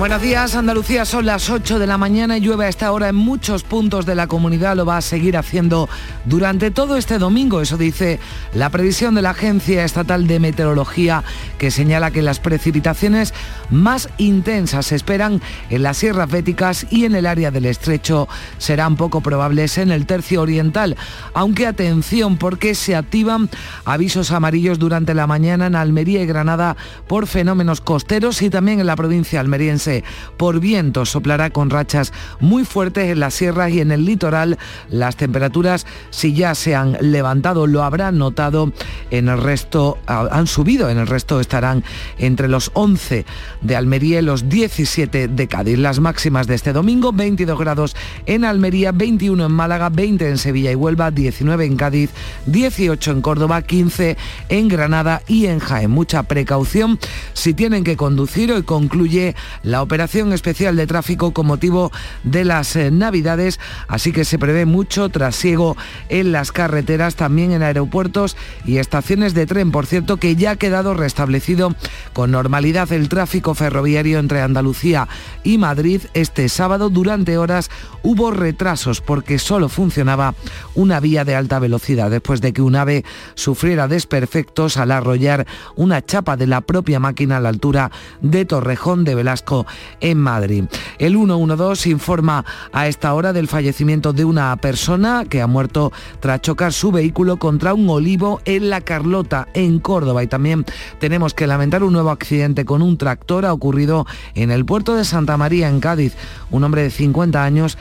Buenos días, Andalucía, son las 8 de la mañana y llueve a esta hora en muchos puntos de la comunidad, lo va a seguir haciendo durante todo este domingo, eso dice la previsión de la Agencia Estatal de Meteorología que señala que las precipitaciones más intensas se esperan en las sierras béticas y en el área del estrecho. Serán poco probables en el tercio oriental, aunque atención porque se activan avisos amarillos durante la mañana en Almería y Granada por fenómenos costeros y también en la provincia almeriense por viento. Soplará con rachas muy fuertes en las sierras y en el litoral. Las temperaturas, si ya se han levantado, lo habrán notado en el resto, han subido, en el resto estarán entre los 11 de Almería y los 17 de Cádiz. Las máximas de este domingo, 22 grados en Almería, 21 en Málaga, 20 en Sevilla y Huelva, 19 en Cádiz, 18 en Córdoba, 15 en Granada y en Jaén. Mucha precaución si tienen que conducir. Hoy concluye la operación especial de tráfico con motivo de las eh, Navidades, así que se prevé mucho trasiego en las carreteras, también en aeropuertos y estaciones de tren. Por cierto, que ya ha quedado restablecido con normalidad el tráfico ferroviario entre Andalucía y Madrid. Este sábado, durante horas, hubo retrasos porque solo funcionaba una vía de alta velocidad después de que un ave sufriera desperfectos al arrollar una chapa de la propia máquina a la altura de Torrejón de Velasco en Madrid. El 112 informa a esta hora del fallecimiento de una persona que ha muerto tras chocar su vehículo contra un olivo en La Carlota, en Córdoba. Y también tenemos que lamentar un nuevo accidente con un tractor ha ocurrido en el puerto de Santa María, en Cádiz. Un hombre de 50 años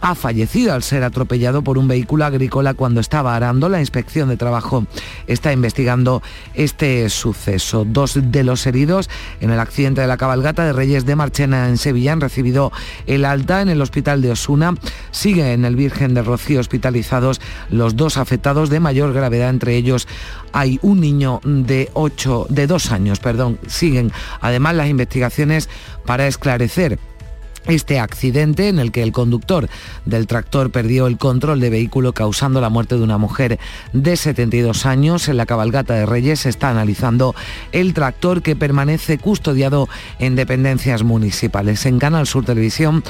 ha fallecido al ser atropellado por un vehículo agrícola cuando estaba arando. La inspección de trabajo está investigando este suceso. Dos de los heridos en el accidente de la cabalgata de Reyes de Marchena en Sevilla han recibido el alta en el hospital de Osuna. Sigue en el Virgen de Rocío hospitalizados los dos afectados de mayor gravedad, entre ellos hay un niño de ocho, de dos años, perdón. Siguen además las investigaciones para esclarecer este accidente en el que el conductor del tractor perdió el control de vehículo causando la muerte de una mujer de 72 años. En la cabalgata de Reyes está analizando el tractor que permanece custodiado en dependencias municipales. En Canal Sur Televisión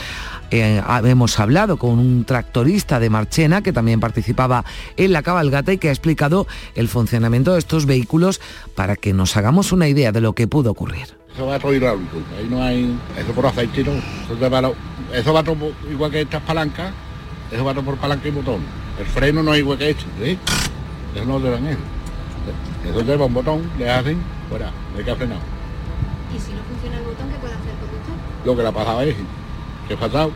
eh, hemos hablado con un tractorista de Marchena que también participaba en la cabalgata y que ha explicado el funcionamiento de estos vehículos para que nos hagamos una idea de lo que pudo ocurrir. Eso va todo hidráulico, ahí no hay, eso por aceite no, eso, va, eso va todo igual que estas palancas, eso va todo por palanca y botón. El freno no es igual que este, ¿sí? Eso no te dan eso. Eso lleva un botón, le hacen, fuera, no hay que frenar. ¿Y si no funciona el botón, qué puede hacer el conductor? Lo que le ha pasado es, que ha pasado,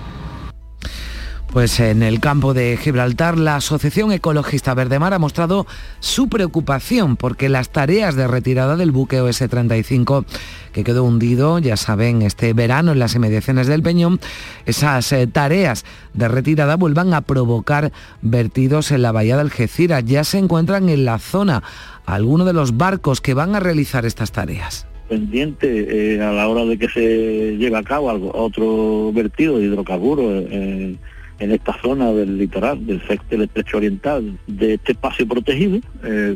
pues en el campo de Gibraltar, la Asociación Ecologista Verdemar ha mostrado su preocupación porque las tareas de retirada del buque OS-35, que quedó hundido, ya saben, este verano en las inmediaciones del Peñón, esas eh, tareas de retirada vuelvan a provocar vertidos en la bahía del Algeciras. Ya se encuentran en la zona algunos de los barcos que van a realizar estas tareas pendiente eh, a la hora de que se lleve a cabo otro vertido de hidrocarburos eh, en esta zona del litoral, del, del estrecho oriental, de este espacio protegido,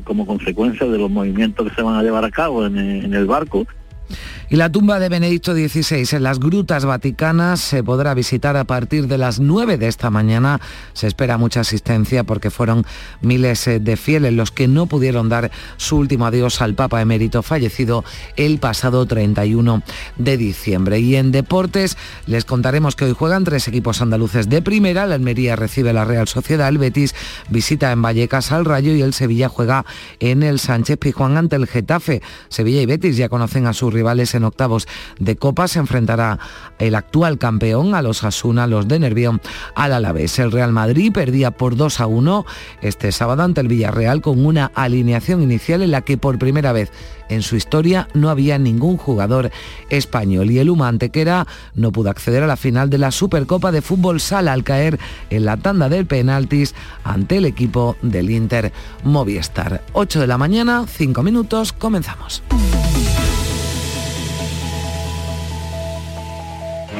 como consecuencia de los movimientos que se van a llevar a cabo en el barco y la tumba de Benedicto XVI en las grutas vaticanas se podrá visitar a partir de las 9 de esta mañana. Se espera mucha asistencia porque fueron miles eh, de fieles los que no pudieron dar su último adiós al Papa emérito fallecido el pasado 31 de diciembre. Y en deportes les contaremos que hoy juegan tres equipos andaluces de primera. La Almería recibe la Real Sociedad, el Betis visita en Vallecas al Rayo y el Sevilla juega en el Sánchez Pijuán ante el Getafe. Sevilla y Betis ya conocen a sus rivales en octavos de Copa. Se enfrentará el actual campeón a los Asuna, los de Nervión, al Alavés. El Real Madrid perdía por 2 a 1 este sábado ante el Villarreal con una alineación inicial en la que por primera vez en su historia no había ningún jugador español y el Uma Antequera no pudo acceder a la final de la Supercopa de Fútbol Sala al caer en la tanda del penaltis ante el equipo del Inter Movistar. 8 de la mañana, 5 minutos, comenzamos.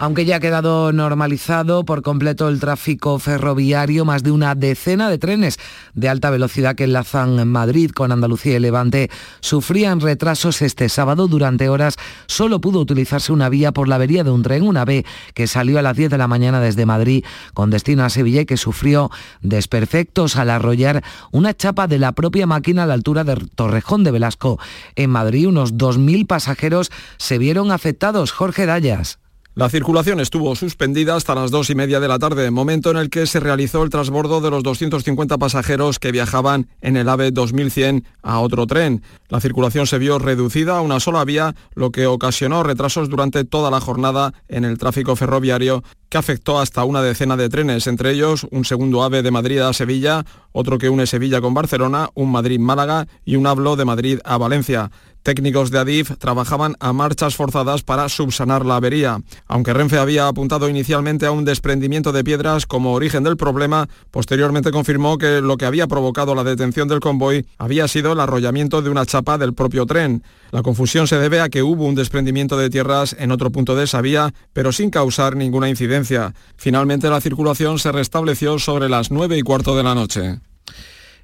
Aunque ya ha quedado normalizado por completo el tráfico ferroviario, más de una decena de trenes de alta velocidad que enlazan Madrid con Andalucía y Levante sufrían retrasos este sábado. Durante horas solo pudo utilizarse una vía por la avería de un tren, una B que salió a las 10 de la mañana desde Madrid con destino a Sevilla y que sufrió desperfectos al arrollar una chapa de la propia máquina a la altura de Torrejón de Velasco. En Madrid unos 2.000 pasajeros se vieron afectados. Jorge Dallas. La circulación estuvo suspendida hasta las dos y media de la tarde, momento en el que se realizó el transbordo de los 250 pasajeros que viajaban en el AVE 2100 a otro tren. La circulación se vio reducida a una sola vía, lo que ocasionó retrasos durante toda la jornada en el tráfico ferroviario que afectó hasta una decena de trenes, entre ellos un segundo AVE de Madrid a Sevilla, otro que une Sevilla con Barcelona, un Madrid-Málaga y un hablo de Madrid a Valencia. Técnicos de Adif trabajaban a marchas forzadas para subsanar la avería. Aunque Renfe había apuntado inicialmente a un desprendimiento de piedras como origen del problema, posteriormente confirmó que lo que había provocado la detención del convoy había sido el arrollamiento de una chapa del propio tren. La confusión se debe a que hubo un desprendimiento de tierras en otro punto de esa vía, pero sin causar ninguna incidencia. Finalmente la circulación se restableció sobre las nueve y cuarto de la noche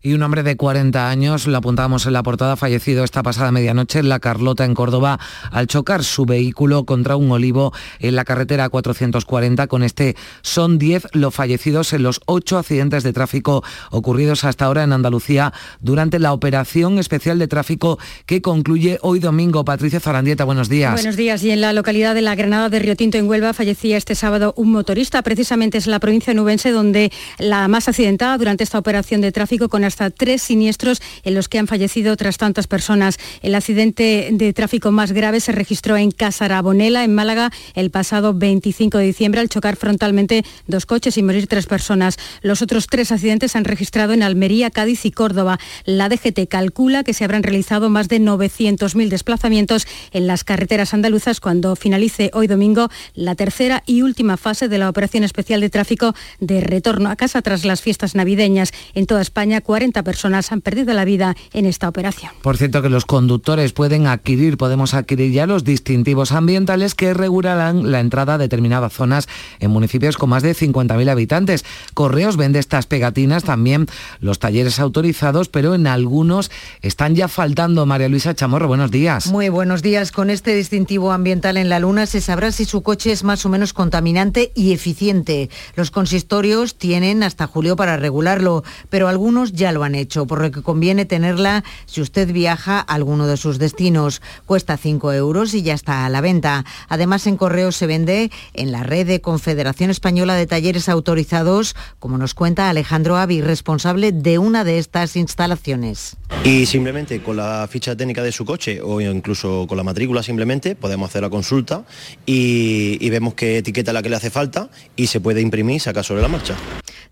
y un hombre de 40 años, lo apuntamos en la portada, fallecido esta pasada medianoche en La Carlota, en Córdoba, al chocar su vehículo contra un olivo en la carretera 440. Con este son 10 los fallecidos en los 8 accidentes de tráfico ocurridos hasta ahora en Andalucía durante la operación especial de tráfico que concluye hoy domingo. Patricia Zarandieta, buenos días. Buenos días. Y en la localidad de La Granada de Río Tinto, en Huelva, fallecía este sábado un motorista. Precisamente es la provincia nubense donde la más accidentada durante esta operación de tráfico con hasta tres siniestros en los que han fallecido otras tantas personas. El accidente de tráfico más grave se registró en Casarabonela, en Málaga, el pasado 25 de diciembre al chocar frontalmente dos coches y morir tres personas. Los otros tres accidentes se han registrado en Almería, Cádiz y Córdoba. La DGT calcula que se habrán realizado más de 900.000 desplazamientos en las carreteras andaluzas cuando finalice hoy domingo la tercera y última fase de la operación especial de tráfico de retorno a casa tras las fiestas navideñas. En toda España, 40 personas han perdido la vida en esta operación. Por cierto, que los conductores pueden adquirir, podemos adquirir ya los distintivos ambientales que regularán la entrada a determinadas zonas en municipios con más de 50.000 habitantes. Correos vende estas pegatinas, también los talleres autorizados, pero en algunos están ya faltando. María Luisa Chamorro, buenos días. Muy buenos días. Con este distintivo ambiental en la Luna se sabrá si su coche es más o menos contaminante y eficiente. Los consistorios tienen hasta julio para regularlo, pero algunos ya lo han hecho, por lo que conviene tenerla si usted viaja a alguno de sus destinos. Cuesta 5 euros y ya está a la venta. Además, en correo se vende en la red de Confederación Española de Talleres Autorizados, como nos cuenta Alejandro Avi, responsable de una de estas instalaciones. Y simplemente con la ficha técnica de su coche o incluso con la matrícula simplemente podemos hacer la consulta y, vemos qué etiqueta la que le hace falta y se puede imprimir y sacar sobre la marcha.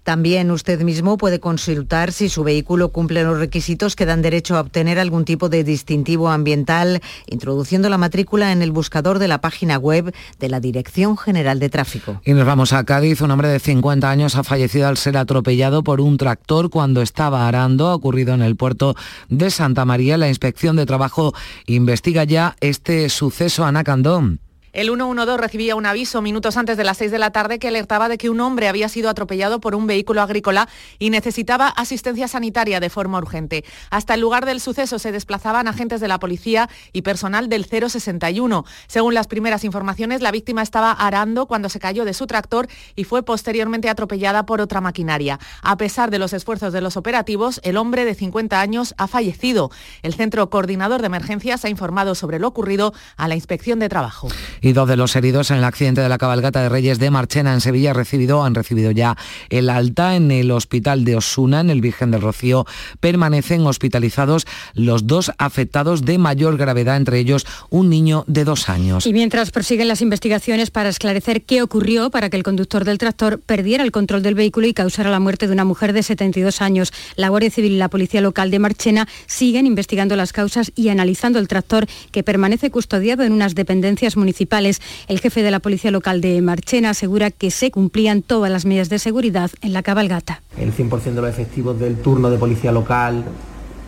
También usted mismo puede consultar si su vehículo cumple los requisitos que dan derecho a obtener algún tipo de distintivo ambiental, introduciendo la matrícula en el buscador de la página web de la Dirección General de Tráfico. Y nos vamos a Cádiz. Un hombre de 50 años ha fallecido al ser atropellado por un tractor cuando estaba arando. Ha ocurrido en el puerto de Santa María. La inspección de trabajo investiga ya este suceso. Ana Candón. El 112 recibía un aviso minutos antes de las 6 de la tarde que alertaba de que un hombre había sido atropellado por un vehículo agrícola y necesitaba asistencia sanitaria de forma urgente. Hasta el lugar del suceso se desplazaban agentes de la policía y personal del 061. Según las primeras informaciones, la víctima estaba arando cuando se cayó de su tractor y fue posteriormente atropellada por otra maquinaria. A pesar de los esfuerzos de los operativos, el hombre de 50 años ha fallecido. El Centro Coordinador de Emergencias ha informado sobre lo ocurrido a la Inspección de Trabajo. Y dos de los heridos en el accidente de la cabalgata de Reyes de Marchena en Sevilla recibido, han recibido ya el alta en el hospital de Osuna, en el Virgen del Rocío. Permanecen hospitalizados los dos afectados de mayor gravedad, entre ellos un niño de dos años. Y mientras prosiguen las investigaciones para esclarecer qué ocurrió para que el conductor del tractor perdiera el control del vehículo y causara la muerte de una mujer de 72 años, la Guardia Civil y la Policía Local de Marchena siguen investigando las causas y analizando el tractor que permanece custodiado en unas dependencias municipales. El jefe de la Policía Local de Marchena asegura que se cumplían todas las medidas de seguridad en la cabalgata. El 100% de los efectivos del turno de policía local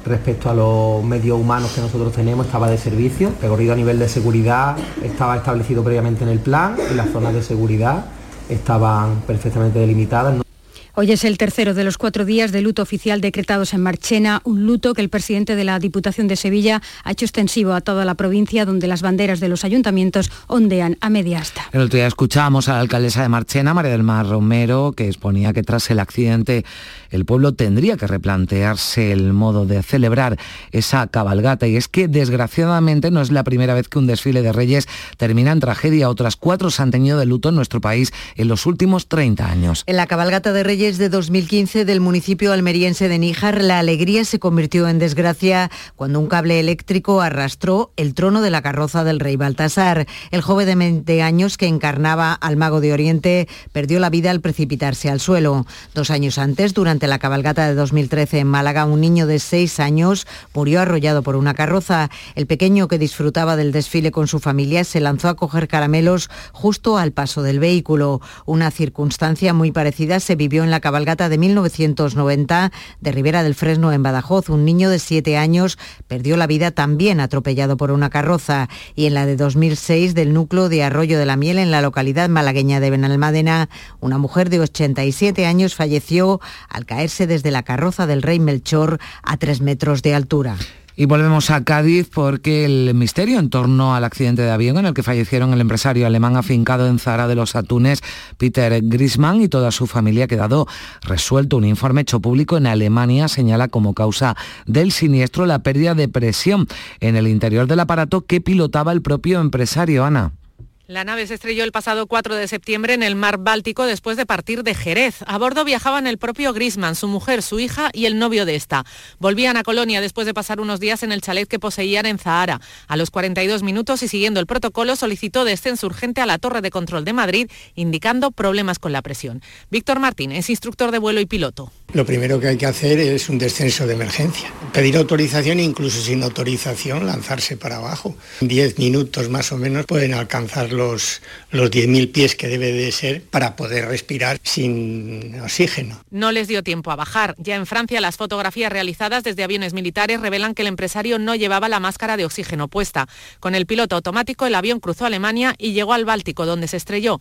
respecto a los medios humanos que nosotros tenemos estaba de servicio. El recorrido a nivel de seguridad estaba establecido previamente en el plan y las zonas de seguridad estaban perfectamente delimitadas. Hoy es el tercero de los cuatro días de luto oficial decretados en Marchena, un luto que el presidente de la Diputación de Sevilla ha hecho extensivo a toda la provincia, donde las banderas de los ayuntamientos ondean a media asta. El otro día escuchábamos a la alcaldesa de Marchena, María del Mar Romero, que exponía que tras el accidente el pueblo tendría que replantearse el modo de celebrar esa cabalgata. Y es que desgraciadamente no es la primera vez que un desfile de reyes termina en tragedia. Otras cuatro se han tenido de luto en nuestro país en los últimos 30 años. En la cabalgata de reyes de 2015 del municipio almeriense de Níjar, la alegría se convirtió en desgracia cuando un cable eléctrico arrastró el trono de la carroza del rey Baltasar. El joven de 20 años que encarnaba al mago de Oriente perdió la vida al precipitarse al suelo. Dos años antes, durante la cabalgata de 2013 en Málaga, un niño de seis años murió arrollado por una carroza. El pequeño que disfrutaba del desfile con su familia se lanzó a coger caramelos justo al paso del vehículo. Una circunstancia muy parecida se vivió en la cabalgata de 1990 de Ribera del Fresno en Badajoz. Un niño de siete años perdió la vida también atropellado por una carroza. Y en la de 2006 del núcleo de Arroyo de la Miel en la localidad malagueña de Benalmádena, una mujer de 87 años falleció al caerse desde la carroza del rey Melchor a tres metros de altura. Y volvemos a Cádiz porque el misterio en torno al accidente de avión en el que fallecieron el empresario alemán afincado en Zara de los Atunes, Peter Grisman, y toda su familia ha quedado resuelto. Un informe hecho público en Alemania señala como causa del siniestro la pérdida de presión en el interior del aparato que pilotaba el propio empresario, Ana. La nave se estrelló el pasado 4 de septiembre en el mar Báltico después de partir de Jerez. A bordo viajaban el propio Grisman, su mujer, su hija y el novio de esta. Volvían a Colonia después de pasar unos días en el chalet que poseían en Zahara. A los 42 minutos y siguiendo el protocolo solicitó descenso urgente a la torre de control de Madrid, indicando problemas con la presión. Víctor Martín es instructor de vuelo y piloto. Lo primero que hay que hacer es un descenso de emergencia. Pedir autorización e incluso sin autorización lanzarse para abajo. En 10 minutos más o menos pueden alcanzar los, los 10.000 pies que debe de ser para poder respirar sin oxígeno. No les dio tiempo a bajar. Ya en Francia las fotografías realizadas desde aviones militares revelan que el empresario no llevaba la máscara de oxígeno puesta. Con el piloto automático el avión cruzó Alemania y llegó al Báltico donde se estrelló.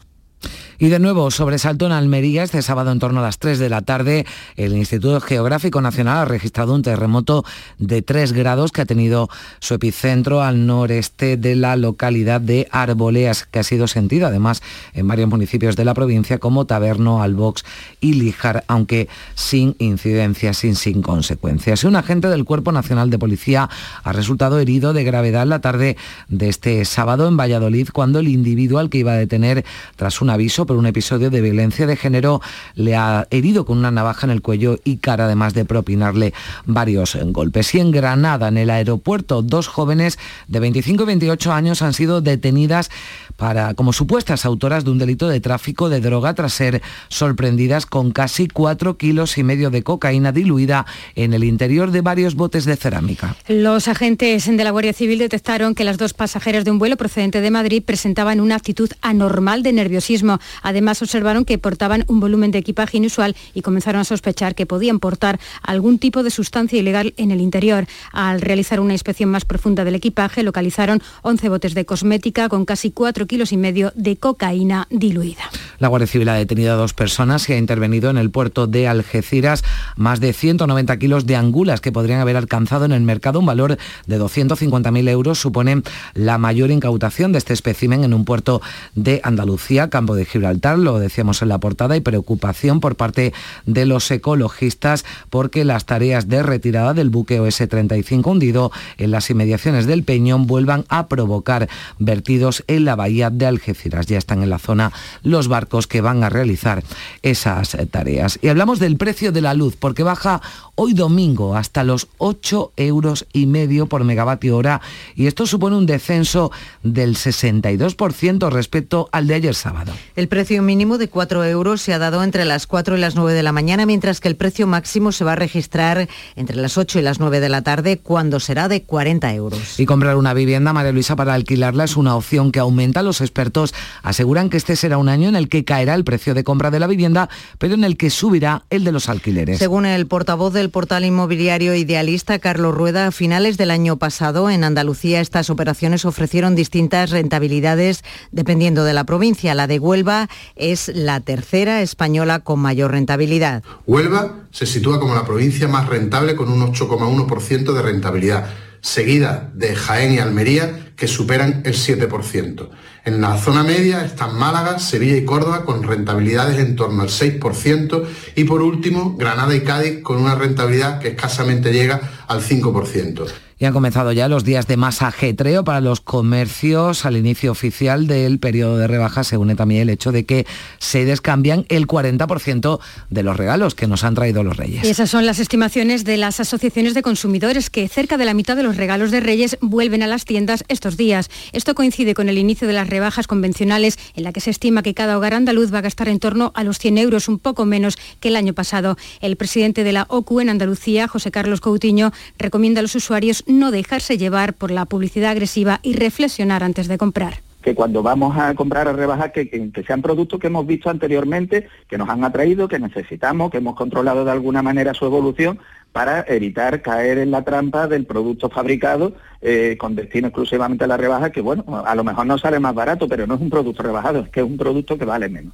Y de nuevo, sobresalto en Almería, este sábado en torno a las 3 de la tarde, el Instituto Geográfico Nacional ha registrado un terremoto de 3 grados que ha tenido su epicentro al noreste de la localidad de Arboleas, que ha sido sentido además en varios municipios de la provincia como Taberno, Albox y Lijar, aunque sin incidencias, sin, sin consecuencias. Un agente del Cuerpo Nacional de Policía ha resultado herido de gravedad la tarde de este sábado en Valladolid cuando el individuo al que iba a detener tras un aviso por un episodio de violencia de género le ha herido con una navaja en el cuello y cara, además de propinarle varios golpes. Y en Granada, en el aeropuerto, dos jóvenes de 25 y 28 años han sido detenidas para, como supuestas autoras de un delito de tráfico de droga tras ser sorprendidas con casi 4 kilos y medio de cocaína diluida en el interior de varios botes de cerámica. Los agentes de la Guardia Civil detectaron que las dos pasajeras de un vuelo procedente de Madrid presentaban una actitud anormal de nerviosismo. Además, observaron que portaban un volumen de equipaje inusual y comenzaron a sospechar que podían portar algún tipo de sustancia ilegal en el interior. Al realizar una inspección más profunda del equipaje, localizaron 11 botes de cosmética con casi 4 kilos y medio de cocaína diluida. La Guardia Civil ha detenido a dos personas y ha intervenido en el puerto de Algeciras más de 190 kilos de angulas que podrían haber alcanzado en el mercado un valor de 250.000 euros. Supone la mayor incautación de este espécimen en un puerto de Andalucía, campo de Gibraltar, lo decíamos en la portada, y preocupación por parte de los ecologistas porque las tareas de retirada del buque OS-35 hundido en las inmediaciones del Peñón vuelvan a provocar vertidos en la bahía de Algeciras. Ya están en la zona los barcos que van a realizar esas tareas. Y hablamos del precio de la luz, porque baja hoy domingo hasta los 8 euros y medio por megavatio hora y esto supone un descenso del 62% respecto al de ayer sábado. Precio mínimo de 4 euros se ha dado entre las 4 y las 9 de la mañana, mientras que el precio máximo se va a registrar entre las 8 y las 9 de la tarde, cuando será de 40 euros. Y comprar una vivienda, María Luisa, para alquilarla es una opción que aumenta. Los expertos aseguran que este será un año en el que caerá el precio de compra de la vivienda, pero en el que subirá el de los alquileres. Según el portavoz del portal inmobiliario idealista Carlos Rueda, a finales del año pasado en Andalucía estas operaciones ofrecieron distintas rentabilidades dependiendo de la provincia. La de Huelva es la tercera española con mayor rentabilidad. Huelva se sitúa como la provincia más rentable con un 8,1% de rentabilidad, seguida de Jaén y Almería que superan el 7%. En la zona media están Málaga, Sevilla y Córdoba con rentabilidades en torno al 6% y por último Granada y Cádiz con una rentabilidad que escasamente llega al 5%. Y han comenzado ya los días de más ajetreo para los comercios al inicio oficial del periodo de rebajas. Se une también el hecho de que se descambian el 40% de los regalos que nos han traído los Reyes. Y esas son las estimaciones de las asociaciones de consumidores, que cerca de la mitad de los regalos de Reyes vuelven a las tiendas estos días. Esto coincide con el inicio de las rebajas convencionales, en la que se estima que cada hogar andaluz va a gastar en torno a los 100 euros, un poco menos que el año pasado. El presidente de la OCU en Andalucía, José Carlos Coutinho, recomienda a los usuarios no dejarse llevar por la publicidad agresiva y reflexionar antes de comprar que cuando vamos a comprar a rebajar, que, que, sean productos que hemos visto anteriormente, que nos han atraído, que necesitamos, que hemos controlado de alguna manera su evolución para evitar caer en la trampa del producto fabricado eh, con destino exclusivamente a la rebaja, que bueno, a lo mejor no sale más barato, pero no es un producto rebajado, es que es un producto que vale menos.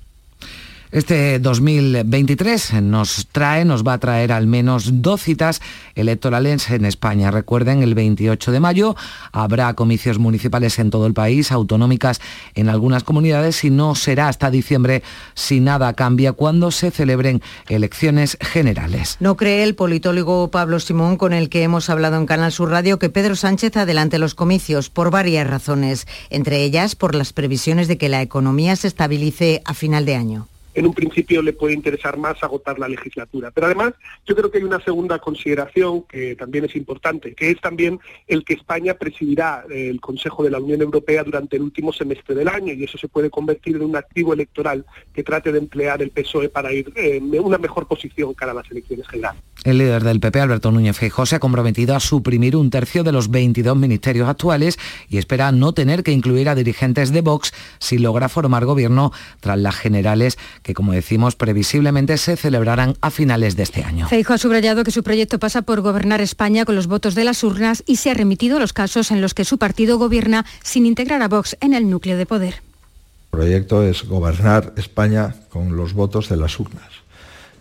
Este 2023 nos trae, nos va a traer al menos dos citas electorales en España. Recuerden, el 28 de mayo habrá comicios municipales en todo el país, autonómicas en algunas comunidades y no será hasta diciembre si nada cambia cuando se celebren elecciones generales. No cree el politólogo Pablo Simón, con el que hemos hablado en Canal Sur Radio, que Pedro Sánchez adelante los comicios por varias razones, entre ellas por las previsiones de que la economía se estabilice a final de año en un principio le puede interesar más agotar la legislatura. Pero además yo creo que hay una segunda consideración que también es importante, que es también el que España presidirá el Consejo de la Unión Europea durante el último semestre del año y eso se puede convertir en un activo electoral que trate de emplear el PSOE para ir en una mejor posición cara a las elecciones generales. El líder del PP, Alberto Núñez Feijóo, se ha comprometido a suprimir un tercio de los 22 ministerios actuales y espera no tener que incluir a dirigentes de Vox si logra formar gobierno tras las generales que, como decimos, previsiblemente se celebrarán a finales de este año. Feijóo ha subrayado que su proyecto pasa por gobernar España con los votos de las urnas y se ha remitido a los casos en los que su partido gobierna sin integrar a Vox en el núcleo de poder. El proyecto es gobernar España con los votos de las urnas.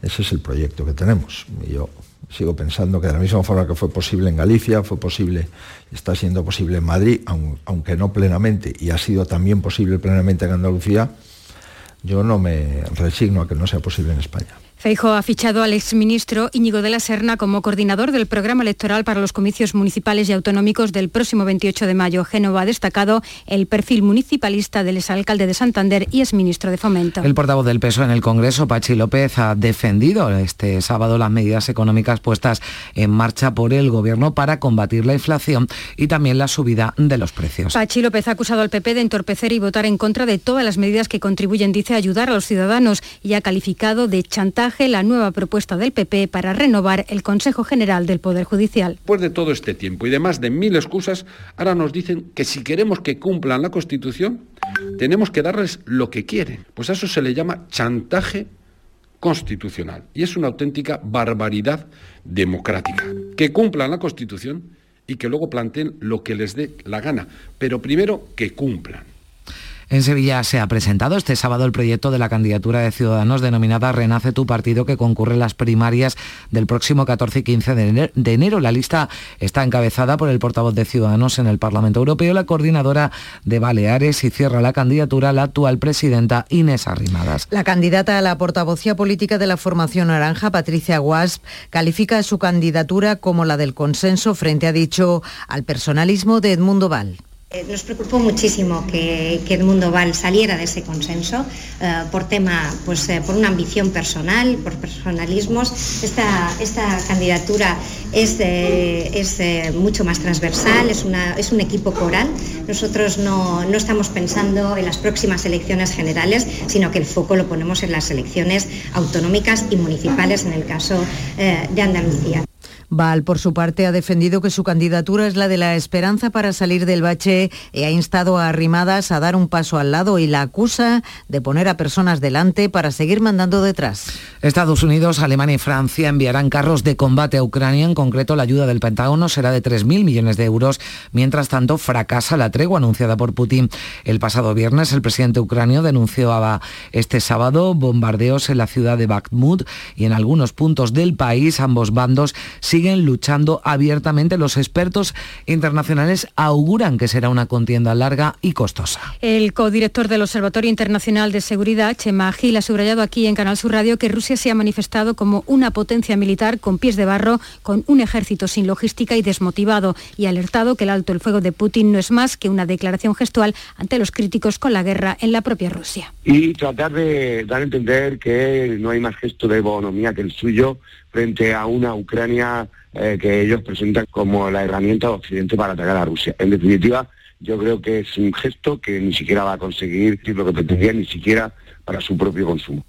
Ese es el proyecto que tenemos. Y yo sigo pensando que de la misma forma que fue posible en Galicia, fue posible, está siendo posible en Madrid, aunque no plenamente, y ha sido también posible plenamente en Andalucía, yo no me resigno a que no sea posible en España. Feijo ha fichado al exministro Íñigo de la Serna como coordinador del programa electoral para los comicios municipales y autonómicos del próximo 28 de mayo. Génova ha destacado el perfil municipalista del exalcalde de Santander y exministro de Fomento. El portavoz del PSOE en el Congreso, Pachi López, ha defendido este sábado las medidas económicas puestas en marcha por el Gobierno para combatir la inflación y también la subida de los precios. Pachi López ha acusado al PP de entorpecer y votar en contra de todas las medidas que contribuyen, dice, a ayudar a los ciudadanos y ha calificado de chantaje la nueva propuesta del PP para renovar el Consejo General del Poder Judicial. Después de todo este tiempo y de más de mil excusas, ahora nos dicen que si queremos que cumplan la Constitución, tenemos que darles lo que quieren. Pues a eso se le llama chantaje constitucional y es una auténtica barbaridad democrática. Que cumplan la Constitución y que luego planteen lo que les dé la gana, pero primero que cumplan. En Sevilla se ha presentado este sábado el proyecto de la candidatura de Ciudadanos denominada Renace tu partido que concurre en las primarias del próximo 14 y 15 de enero. La lista está encabezada por el portavoz de Ciudadanos en el Parlamento Europeo, la coordinadora de Baleares y cierra la candidatura la actual presidenta Inés Arrimadas. La candidata a la portavocía política de la formación naranja, Patricia Guasp, califica su candidatura como la del consenso frente, ha dicho, al personalismo de Edmundo Val. Eh, nos preocupó muchísimo que, que, Edmundo Val saliera de ese consenso eh, por tema, pues eh, por una ambición personal, por personalismos. Esta, esta candidatura es, es mucho más transversal, es, una, es, un equipo coral. Nosotros no, no estamos pensando en las próximas elecciones generales, sino que el foco lo ponemos en las elecciones autonómicas y municipales en el caso de Andalucía. Val, por su parte, ha defendido que su candidatura es la de la esperanza para salir del bache y ha instado a Arrimadas a dar un paso al lado y la acusa de poner a personas delante para seguir mandando detrás. Estados Unidos, Alemania y Francia enviarán carros de combate a Ucrania. En concreto, la ayuda del Pentágono será de 3.000 millones de euros. Mientras tanto, fracasa la tregua anunciada por Putin. El pasado viernes, el presidente ucranio denunció este sábado bombardeos en la ciudad de Bakhmut y en algunos puntos del país. Ambos bandos siguen siguen luchando abiertamente. Los expertos internacionales auguran que será una contienda larga y costosa. El codirector del Observatorio Internacional de Seguridad, Chema Gil, ha subrayado aquí en Canal Sur Radio que Rusia se ha manifestado como una potencia militar con pies de barro, con un ejército sin logística y desmotivado, y ha alertado que el alto el fuego de Putin no es más que una declaración gestual ante los críticos con la guerra en la propia Rusia. Y tratar de dar a entender que no hay más gesto de bonomía que el suyo frente a una Ucrania eh, que ellos presentan como la herramienta de Occidente para atacar a Rusia. En definitiva, yo creo que es un gesto que ni siquiera va a conseguir lo que pretendía, ni siquiera para su propio consumo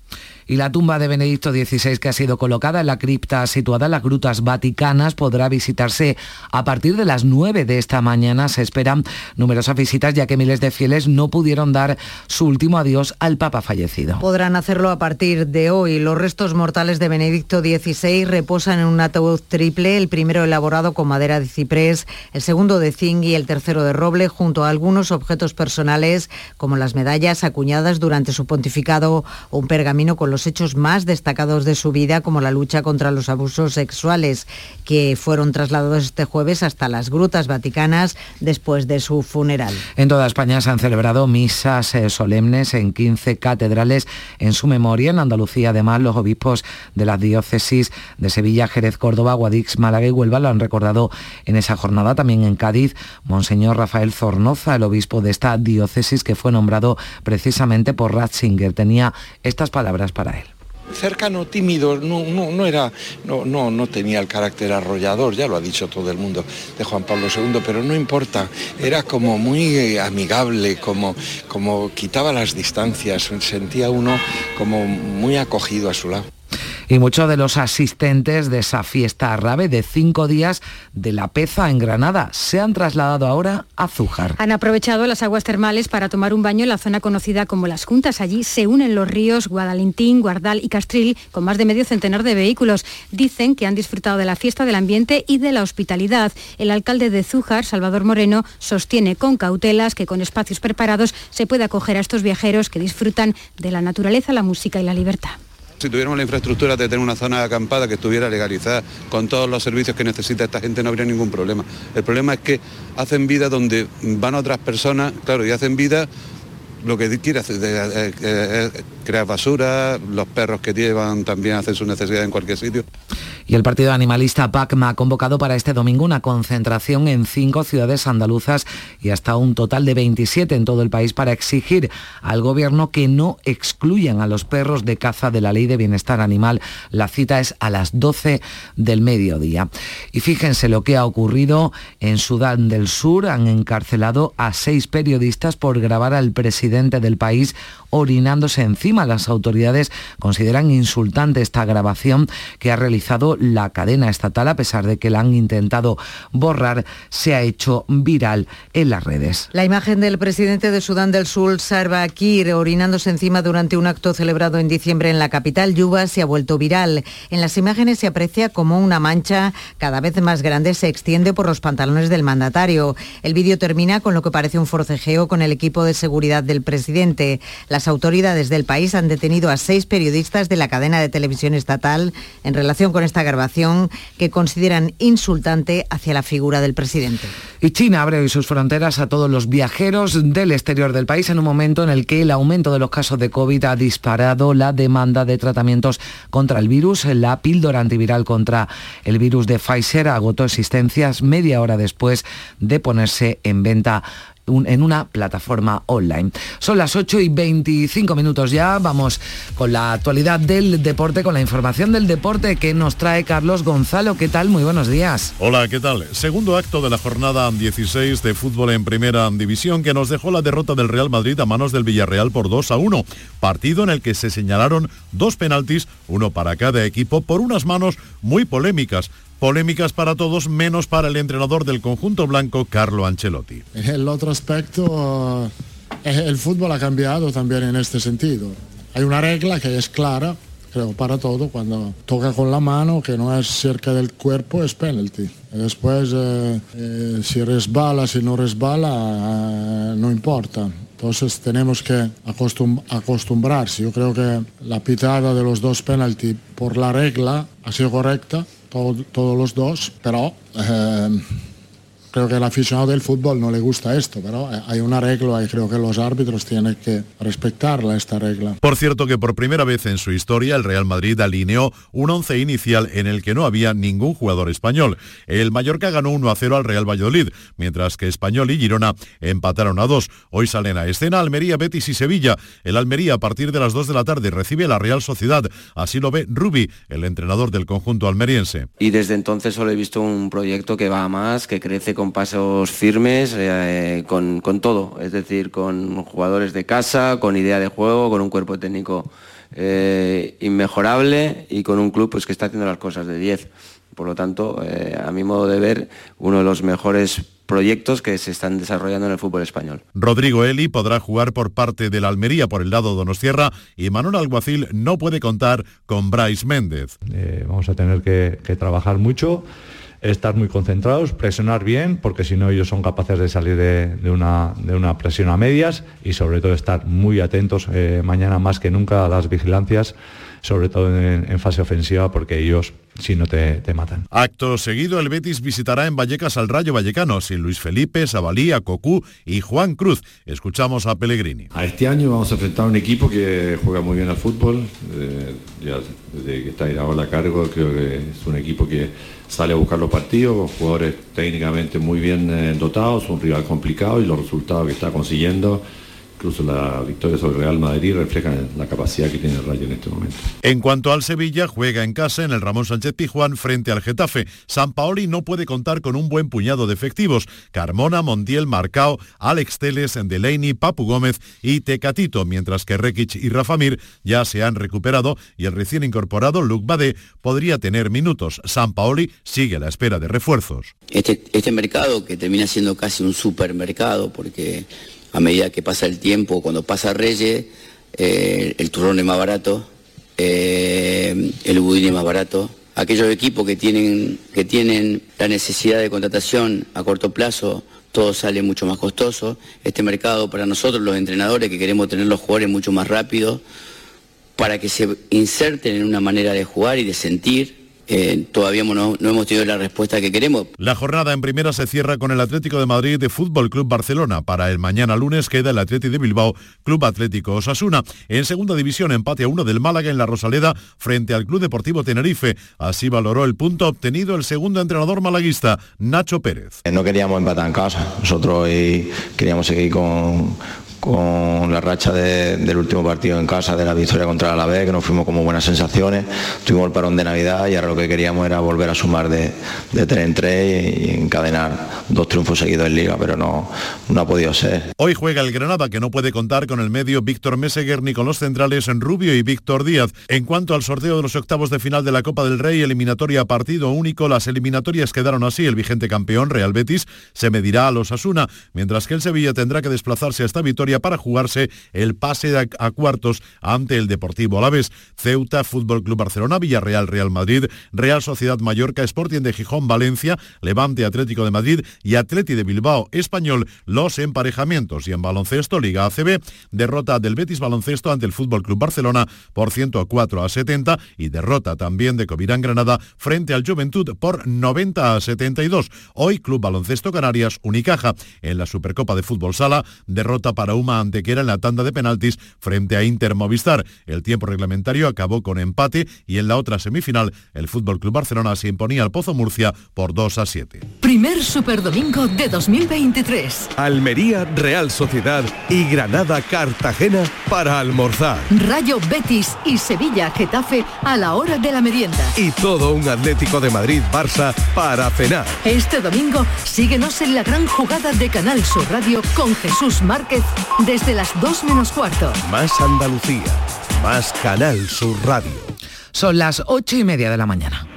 y la tumba de Benedicto XVI que ha sido colocada en la cripta situada en las grutas vaticanas podrá visitarse a partir de las 9 de esta mañana. Se esperan numerosas visitas ya que miles de fieles no pudieron dar su último adiós al Papa fallecido. Podrán hacerlo a partir de hoy. Los restos mortales de Benedicto XVI reposan en un ataúd triple, el primero elaborado con madera de ciprés, el segundo de zinc y el tercero de roble, junto a algunos objetos personales como las medallas acuñadas durante su pontificado o un pergamino con los hechos más destacados de su vida, como la lucha contra los abusos sexuales, que fueron trasladados este jueves hasta las grutas vaticanas después de su funeral. En toda España se han celebrado misas eh, solemnes en 15 catedrales en su memoria. En Andalucía, además, los obispos de las diócesis de Sevilla, Jerez, Córdoba, Guadix, Málaga y Huelva lo han recordado en esa jornada. También en Cádiz, Monseñor Rafael Zornoza, el obispo de esta diócesis que fue nombrado precisamente por Ratzinger, tenía estas palabras para cercano, tímido, no, no, era, no, no, no tenía el carácter arrollador, ya lo ha dicho todo el mundo de Juan Pablo II, pero no importa, era como muy amigable, como, como quitaba las distancias, sentía uno como muy acogido a su lado y muchos de los asistentes de esa fiesta árabe de cinco días de La Peza en Granada se han trasladado ahora a Zújar. Han aprovechado las aguas termales para tomar un baño en la zona conocida como Las Juntas. Allí se unen los ríos Guadalentín, Guardal y Castril con más de medio centenar de vehículos. Dicen que han disfrutado de la fiesta del ambiente y de la hospitalidad. El alcalde de Zújar, Salvador Moreno, sostiene con cautelas que con espacios preparados se puede acoger a estos viajeros que disfrutan de la naturaleza, la música y la libertad. Si tuviéramos la infraestructura de tener una zona acampada que estuviera legalizada con todos los servicios que necesita esta gente no habría ningún problema. El problema es que hacen vida donde van otras personas, claro, y hacen vida lo que quiere hacer, eh, eh, crear basura, los perros que llevan también hacen su necesidad en cualquier sitio. Y el partido animalista PACMA ha convocado para este domingo una concentración en cinco ciudades andaluzas y hasta un total de 27 en todo el país para exigir al gobierno que no excluyan a los perros de caza de la ley de bienestar animal. La cita es a las 12 del mediodía. Y fíjense lo que ha ocurrido en Sudán del Sur. Han encarcelado a seis periodistas por grabar al presidente del país orinándose encima. Las autoridades consideran insultante esta grabación que ha realizado la cadena estatal, a pesar de que la han intentado borrar, se ha hecho viral en las redes. La imagen del presidente de Sudán del Sur, Salva Kiir, orinándose encima durante un acto celebrado en diciembre en la capital, Yuba, se ha vuelto viral. En las imágenes se aprecia como una mancha cada vez más grande se extiende por los pantalones del mandatario. El vídeo termina con lo que parece un forcejeo con el equipo de seguridad del presidente. Autoridades del país han detenido a seis periodistas de la cadena de televisión estatal en relación con esta grabación que consideran insultante hacia la figura del presidente. Y China abre hoy sus fronteras a todos los viajeros del exterior del país en un momento en el que el aumento de los casos de COVID ha disparado la demanda de tratamientos contra el virus. La píldora antiviral contra el virus de Pfizer agotó existencias media hora después de ponerse en venta en una plataforma online. Son las 8 y 25 minutos ya, vamos con la actualidad del deporte, con la información del deporte que nos trae Carlos Gonzalo. ¿Qué tal? Muy buenos días. Hola, ¿qué tal? Segundo acto de la jornada 16 de fútbol en primera división que nos dejó la derrota del Real Madrid a manos del Villarreal por 2 a 1. Partido en el que se señalaron dos penaltis, uno para cada equipo, por unas manos muy polémicas Polémicas para todos, menos para el entrenador del conjunto blanco, Carlo Ancelotti. El otro aspecto, eh, el fútbol ha cambiado también en este sentido. Hay una regla que es clara, creo, para todo. Cuando toca con la mano, que no es cerca del cuerpo, es penalty. Después, eh, eh, si resbala, si no resbala, no importa. Entonces tenemos que acostumbrarse. Yo creo que la pitada de los dos penalty por la regla ha sido correcta todos los dos, pero eh, creo que al aficionado del fútbol no le gusta esto, pero hay una regla y creo que los árbitros tienen que respetarla esta regla. Por cierto que por primera vez en su historia el Real Madrid alineó un once inicial en el que no había ningún jugador español. El Mallorca ganó 1 a 0 al Real Valladolid, mientras que Español y Girona empataron a 2. Hoy salen a escena Almería, Betis y Sevilla. El Almería a partir de las 2 de la tarde recibe a la Real Sociedad. Así lo ve Rubi, el entrenador del conjunto almeriense. Y desde entonces solo he visto un proyecto que va a más, que crece con pasos firmes, eh, con, todo, es decir, con jugadores de casa, con idea de juego, con un cuerpo técnico eh, inmejorable y con un club pues, que está haciendo las cosas de 10. Por lo tanto, eh, a mi modo de ver, uno de los mejores proyectos que se están desarrollando en el fútbol español. Rodrigo Eli podrá jugar por parte de la Almería por el lado Donostierra y Manuel Alguacil no puede contar con Bryce Méndez. vamos a tener que, que trabajar mucho estar muy concentrados, presionar bien, porque si no ellos son capaces de salir de, una, de una, presión a medias y sobre todo estar muy atentos eh, mañana más que nunca a las vigilancias sobre todo en, fase ofensiva, porque ellos si no te, matan. Acto seguido, el Betis visitará en Vallecas al Rayo Vallecano, sin Luis Felipe, Sabalí, Cocú y Juan Cruz. Escuchamos a Pellegrini. A este año vamos a enfrentar a un equipo que juega muy bien al fútbol, eh, ya desde que está ahora a cargo, creo que es un equipo que sale a buscar los partidos, jugadores técnicamente muy bien eh, dotados, un rival complicado y los resultados que está consiguiendo incluso la victoria sobre Real Madrid refleja la capacidad que tiene el Rayo en este momento. En cuanto al Sevilla, juega en casa en el Ramón Sánchez Pijuán frente al Getafe. San Paoli no puede contar con un buen puñado de efectivos. Carmona, Montiel, Marcao, Alex Teles, Delaney, Papu Gómez y Tecatito, mientras que Rekic y Rafamir ya se han recuperado y el recién incorporado Luc Bade podría tener minutos. San Paoli sigue a la espera de refuerzos. Este, este mercado que termina siendo casi un supermercado porque a medida que pasa el tiempo, cuando pasa Reyes, eh, el turrón es más barato, eh, el budín es más barato. Aquellos equipos que tienen, que tienen la necesidad de contratación a corto plazo, todo sale mucho más costoso. Este mercado para nosotros, los entrenadores, que queremos tener los jugadores mucho más rápido, para que se inserten en una manera de jugar y de sentir, eh, todavía no, hemos tenido la respuesta que queremos. La jornada en primera se cierra con el Atlético de Madrid de Fútbol Club Barcelona. Para el mañana lunes queda el Atlético de Bilbao, Club Atlético Osasuna. En segunda división, empate a uno del Málaga en la Rosaleda frente al Club Deportivo Tenerife. Así valoró el punto obtenido el segundo entrenador malaguista, Nacho Pérez. No queríamos empatar en casa. Nosotros queríamos seguir con con la racha del último partido en casa, de la victoria contra el Alavés, que nos fuimos como buenas sensaciones, tuvimos el parón de Navidad y ahora lo que queríamos era volver a sumar de, de tres en tres y, encadenar dos triunfos seguidos en Liga, pero no, ha podido ser. Hoy juega el Granada, que no puede contar con el medio Víctor Meseguer ni con los centrales en Rubio y Víctor Díaz. En cuanto al sorteo de los octavos de final de la Copa del Rey, eliminatoria partido único, las eliminatorias quedaron así. El vigente campeón, Real Betis, se medirá a los Asuna, mientras que el Sevilla tendrá que desplazarse a esta para jugarse el pase a cuartos ante el Deportivo Alavés. Ceuta, Fútbol Club Barcelona, Villarreal, Real Madrid, Real Sociedad Mallorca, Sporting de Gijón, Valencia, Levante Atlético de Madrid y Atleti de Bilbao Español los emparejamientos. Y en baloncesto, Liga ACB, derrota del Betis Baloncesto ante el Fútbol Club Barcelona por 104 a 70 y derrota también de Covirán Granada frente al Juventud por 90 a 72. Hoy Club Baloncesto Canarias Unicaja en la Supercopa de Fútbol Sala, derrota para un Antequera en la tanda de penaltis frente a Inter Movistar. El tiempo reglamentario acabó con empate y en la otra semifinal el Fútbol Club Barcelona se imponía al Pozo Murcia por 2 a 7. Primer Superdomingo de 2023. Almería, Real Sociedad y Granada Cartagena para almorzar. Rayo Betis y Sevilla Getafe a la hora de la merienda. Y todo un Atlético de Madrid Barça para cenar. Este domingo síguenos en la gran jugada de Canal Sur Radio con Jesús Márquez desde las 2 menos cuarto. Más Andalucía, más Canal Sur Radio. Son las ocho y media de la mañana.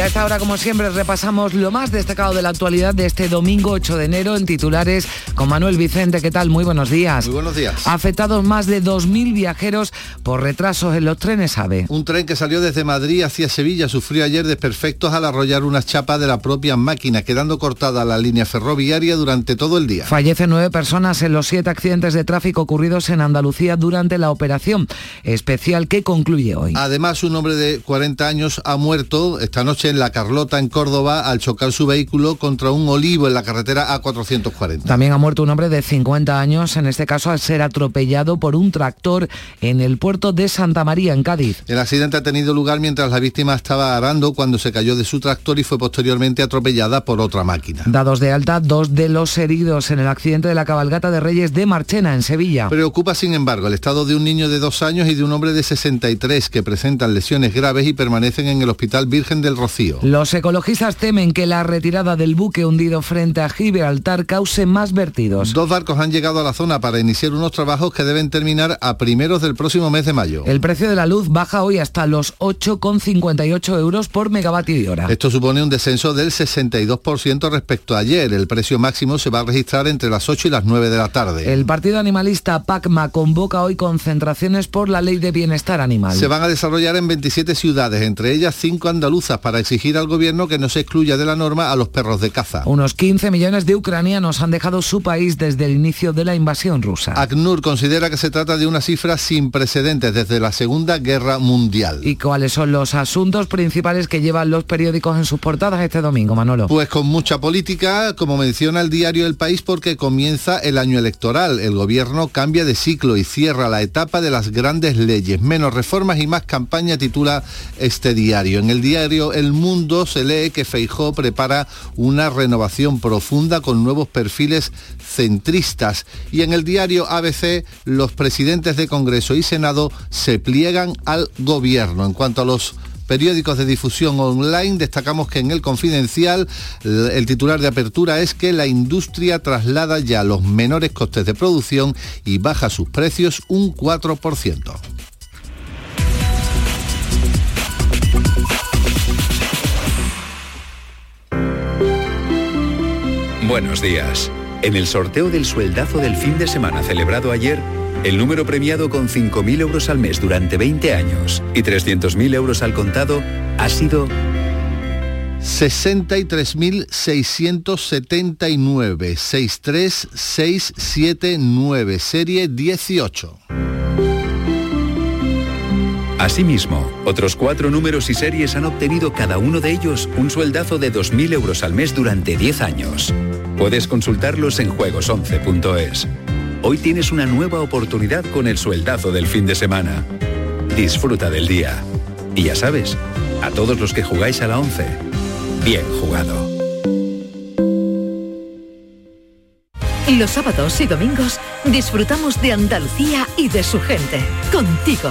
Y a esta hora, como siempre, repasamos lo más destacado de la actualidad de este domingo 8 de enero en titulares con Manuel Vicente. ¿Qué tal? Muy buenos días. Muy buenos días. Afectados más de 2.000 viajeros por retrasos en los trenes AVE. Un tren que salió desde Madrid hacia Sevilla sufrió ayer desperfectos al arrollar unas chapas de la propia máquina, quedando cortada la línea ferroviaria durante todo el día. Fallecen nueve personas en los siete accidentes de tráfico ocurridos en Andalucía durante la operación especial que concluye hoy. Además, un hombre de 40 años ha muerto esta noche en La Carlota, en Córdoba, al chocar su vehículo contra un olivo en la carretera A440. También ha muerto un hombre de 50 años, en este caso al ser atropellado por un tractor en el puerto de Santa María, en Cádiz. El accidente ha tenido lugar mientras la víctima estaba arando cuando se cayó de su tractor y fue posteriormente atropellada por otra máquina. Dados de alta, dos de los heridos en el accidente de la cabalgata de Reyes de Marchena, en Sevilla. Preocupa, sin embargo, el estado de un niño de dos años y de un hombre de 63 que presentan lesiones graves y permanecen en el Hospital Virgen del Rocío. Los ecologistas temen que la retirada del buque hundido frente a Gibraltar cause más vertidos. Dos barcos han llegado a la zona para iniciar unos trabajos que deben terminar a primeros del próximo mes de mayo. El precio de la luz baja hoy hasta los 8,58 euros por megavatio hora. Esto supone un descenso del 62% respecto a ayer. El precio máximo se va a registrar entre las 8 y las 9 de la tarde. El partido animalista PACMA convoca hoy concentraciones por la ley de bienestar animal. Se van a desarrollar en 27 ciudades, entre ellas 5 andaluzas, para exigir al gobierno que no se excluya de la norma a los perros de caza. Unos 15 millones de ucranianos han dejado su país desde el inicio de la invasión rusa. ACNUR considera que se trata de una cifra sin precedentes desde la Segunda Guerra Mundial. ¿Y cuáles son los asuntos principales que llevan los periódicos en sus portadas este domingo, Manolo? Pues con mucha política, como menciona el diario El País, porque comienza el año electoral. El gobierno cambia de ciclo y cierra la etapa de las grandes leyes. Menos reformas y más campaña titula este diario. En el diario El Mundo se lee que Feijó prepara una renovación profunda con nuevos perfiles centristas y en el diario ABC los presidentes de Congreso y Senado se pliegan al gobierno. En cuanto a los periódicos de difusión online, destacamos que en el confidencial el titular de apertura es que la industria traslada ya los menores costes de producción y baja sus precios un 4%. Buenos días. En el sorteo del sueldazo del fin de semana celebrado ayer, el número premiado con 5.000 euros al mes durante 20 años y 300.000 euros al contado ha sido 63.679, 63679, serie 18. Asimismo, otros cuatro números y series han obtenido cada uno de ellos un sueldazo de 2.000 euros al mes durante 10 años. Puedes consultarlos en juegos11.es. Hoy tienes una nueva oportunidad con el sueldazo del fin de semana. Disfruta del día. Y ya sabes, a todos los que jugáis a la 11, bien jugado. Los sábados y domingos disfrutamos de Andalucía y de su gente. Contigo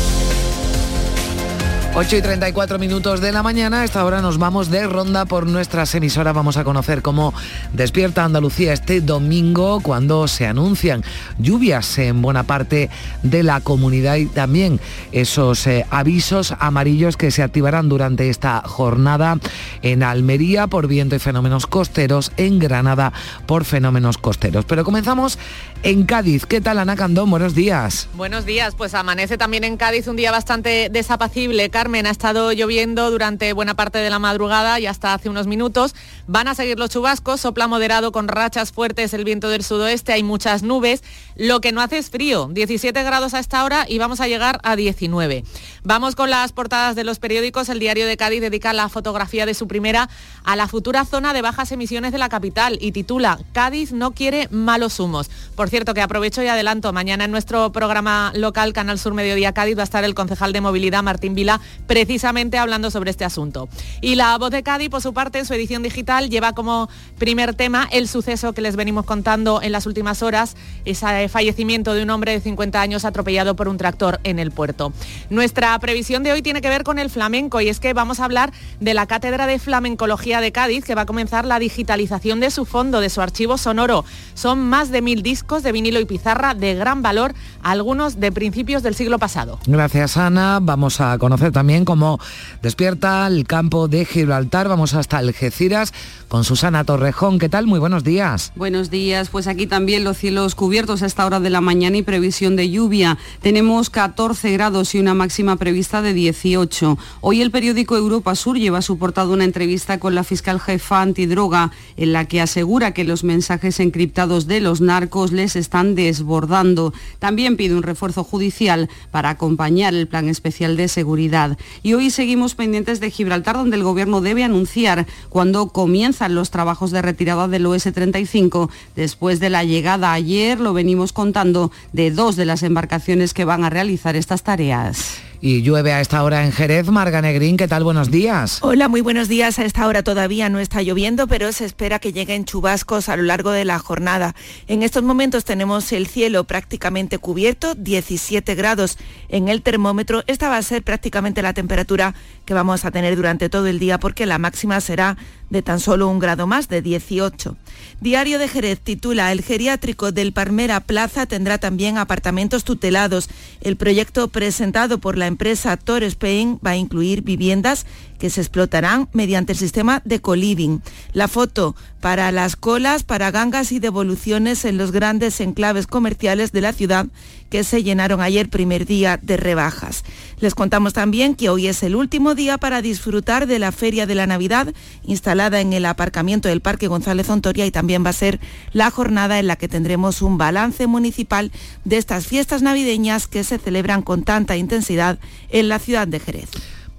8 y 34 minutos de la mañana, a esta hora nos vamos de ronda por nuestras emisoras. Vamos a conocer cómo despierta Andalucía este domingo cuando se anuncian lluvias en buena parte de la comunidad y también esos eh, avisos amarillos que se activarán durante esta jornada en Almería por viento y fenómenos costeros, en Granada por fenómenos costeros. Pero comenzamos en Cádiz. ¿Qué tal Ana Candón? Buenos días. Buenos días, pues amanece también en Cádiz un día bastante desapacible. Carmen, ha estado lloviendo durante buena parte de la madrugada y hasta hace unos minutos. Van a seguir los chubascos, sopla moderado con rachas fuertes el viento del sudoeste, hay muchas nubes. Lo que no hace es frío, 17 grados a esta hora y vamos a llegar a 19. Vamos con las portadas de los periódicos. El diario de Cádiz dedica la fotografía de su primera a la futura zona de bajas emisiones de la capital y titula Cádiz no quiere malos humos. Por cierto, que aprovecho y adelanto, mañana en nuestro programa local Canal Sur Mediodía Cádiz va a estar el concejal de movilidad Martín Vila precisamente hablando sobre este asunto. Y la voz de Cádiz, por su parte, en su edición digital lleva como primer tema el suceso que les venimos contando en las últimas horas, ese fallecimiento de un hombre de 50 años atropellado por un tractor en el puerto. Nuestra previsión de hoy tiene que ver con el flamenco y es que vamos a hablar de la Cátedra de Flamencología de Cádiz que va a comenzar la digitalización de su fondo, de su archivo sonoro. Son más de mil discos de vinilo y pizarra de gran valor, algunos de principios del siglo pasado. Gracias Ana. Vamos a conocer también cómo despierta el campo de Gibraltar. Vamos hasta Algeciras con Susana Torrejón. ¿Qué tal? Muy buenos días. Buenos días. Pues aquí también los cielos cubiertos a esta hora de la mañana y previsión de lluvia. Tenemos 14 grados y una máxima prevista de 18. Hoy el periódico Europa Sur lleva su portada una entrevista con la fiscal jefa antidroga en la que asegura que los mensajes encriptados de los narcos les están desbordando. También pide un refuerzo judicial para acompañar el plan especial de seguridad. Y hoy seguimos pendientes de Gibraltar, donde el gobierno debe anunciar cuándo comienzan los trabajos de retirada del OS-35 después de la llegada ayer, lo venimos contando, de dos de las embarcaciones que van a realizar estas tareas. Y llueve a esta hora en Jerez. Marga Negrín, ¿qué tal? Buenos días. Hola, muy buenos días. A esta hora todavía no está lloviendo, pero se espera que lleguen chubascos a lo largo de la jornada. En estos momentos tenemos el cielo prácticamente cubierto, 17 grados en el termómetro. Esta va a ser prácticamente la temperatura que vamos a tener durante todo el día porque la máxima será de tan solo un grado más, de 18. Diario de Jerez titula El geriátrico del Parmera Plaza tendrá también apartamentos tutelados. El proyecto presentado por la empresa Tor Spain va a incluir viviendas que se explotarán mediante el sistema de coliving. La foto para las colas, para gangas y devoluciones en los grandes enclaves comerciales de la ciudad que se llenaron ayer primer día de rebajas. Les contamos también que hoy es el último día para disfrutar de la Feria de la Navidad instalada en el aparcamiento del Parque González Ontoria y también va a ser la jornada en la que tendremos un balance municipal de estas fiestas navideñas que se celebran con tanta intensidad en la ciudad de Jerez.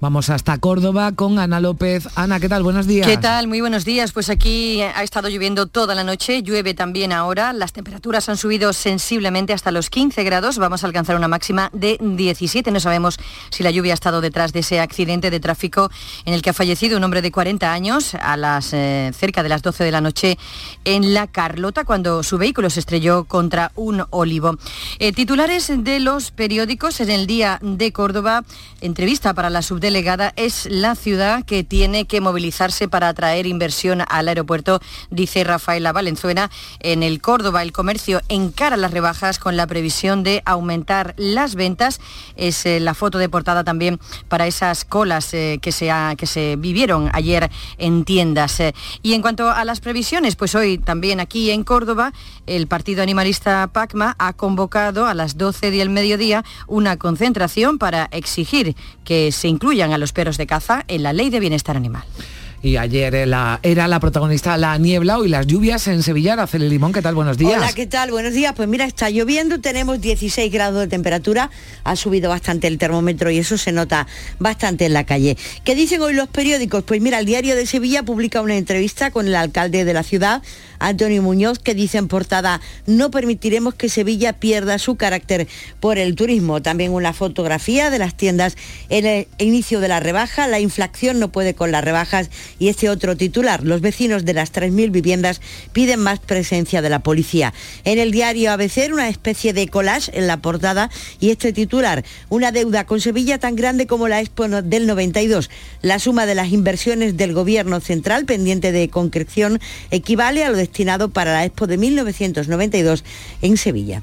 Vamos hasta Córdoba con Ana López. Ana, ¿qué tal? Buenos días. ¿Qué tal? Muy buenos días. Pues aquí ha estado lloviendo toda la noche, llueve también ahora. Las temperaturas han subido sensiblemente hasta los 15 grados. Vamos a alcanzar una máxima de 17. No sabemos si la lluvia ha estado detrás de ese accidente de tráfico en el que ha fallecido un hombre de 40 años a las eh, cerca de las 12 de la noche en La Carlota cuando su vehículo se estrelló contra un olivo. Eh, titulares de los periódicos en el día de Córdoba, entrevista para la subdelegada delegada es la ciudad que tiene que movilizarse para atraer inversión al aeropuerto, dice Rafaela Valenzuela. En el Córdoba el comercio encara las rebajas con la previsión de aumentar las ventas. Es eh, la foto de portada también para esas colas eh, que, se que se vivieron ayer en tiendas. Eh, y en cuanto a las previsiones, pues hoy también aquí en Córdoba el Partido Animalista PACMA ha convocado a las 12 del mediodía una concentración para exigir que se incluya a los perros de caza en la ley de bienestar animal. Y ayer era, la protagonista la niebla y las lluvias en Sevilla. Araceli Limón, ¿qué tal? Buenos días. Hola, ¿qué tal? Buenos días. Pues mira, está lloviendo, tenemos 16 grados de temperatura, ha subido bastante el termómetro y eso se nota bastante en la calle. ¿Qué dicen hoy los periódicos? Pues mira, el diario de Sevilla publica una entrevista con el alcalde de la ciudad, Antonio Muñoz, que dice en portada, no permitiremos que Sevilla pierda su carácter por el turismo. También una fotografía de las tiendas en el inicio de la rebaja, la inflación no puede con las rebajas y este otro titular, los vecinos de las 3.000 viviendas piden más presencia de la policía. En el diario ABC una especie de collage en la portada y este titular, una deuda con Sevilla tan grande como la Expo del 92. La suma de las inversiones del gobierno central pendiente de concreción equivale a lo destinado para la Expo de 1992 en Sevilla.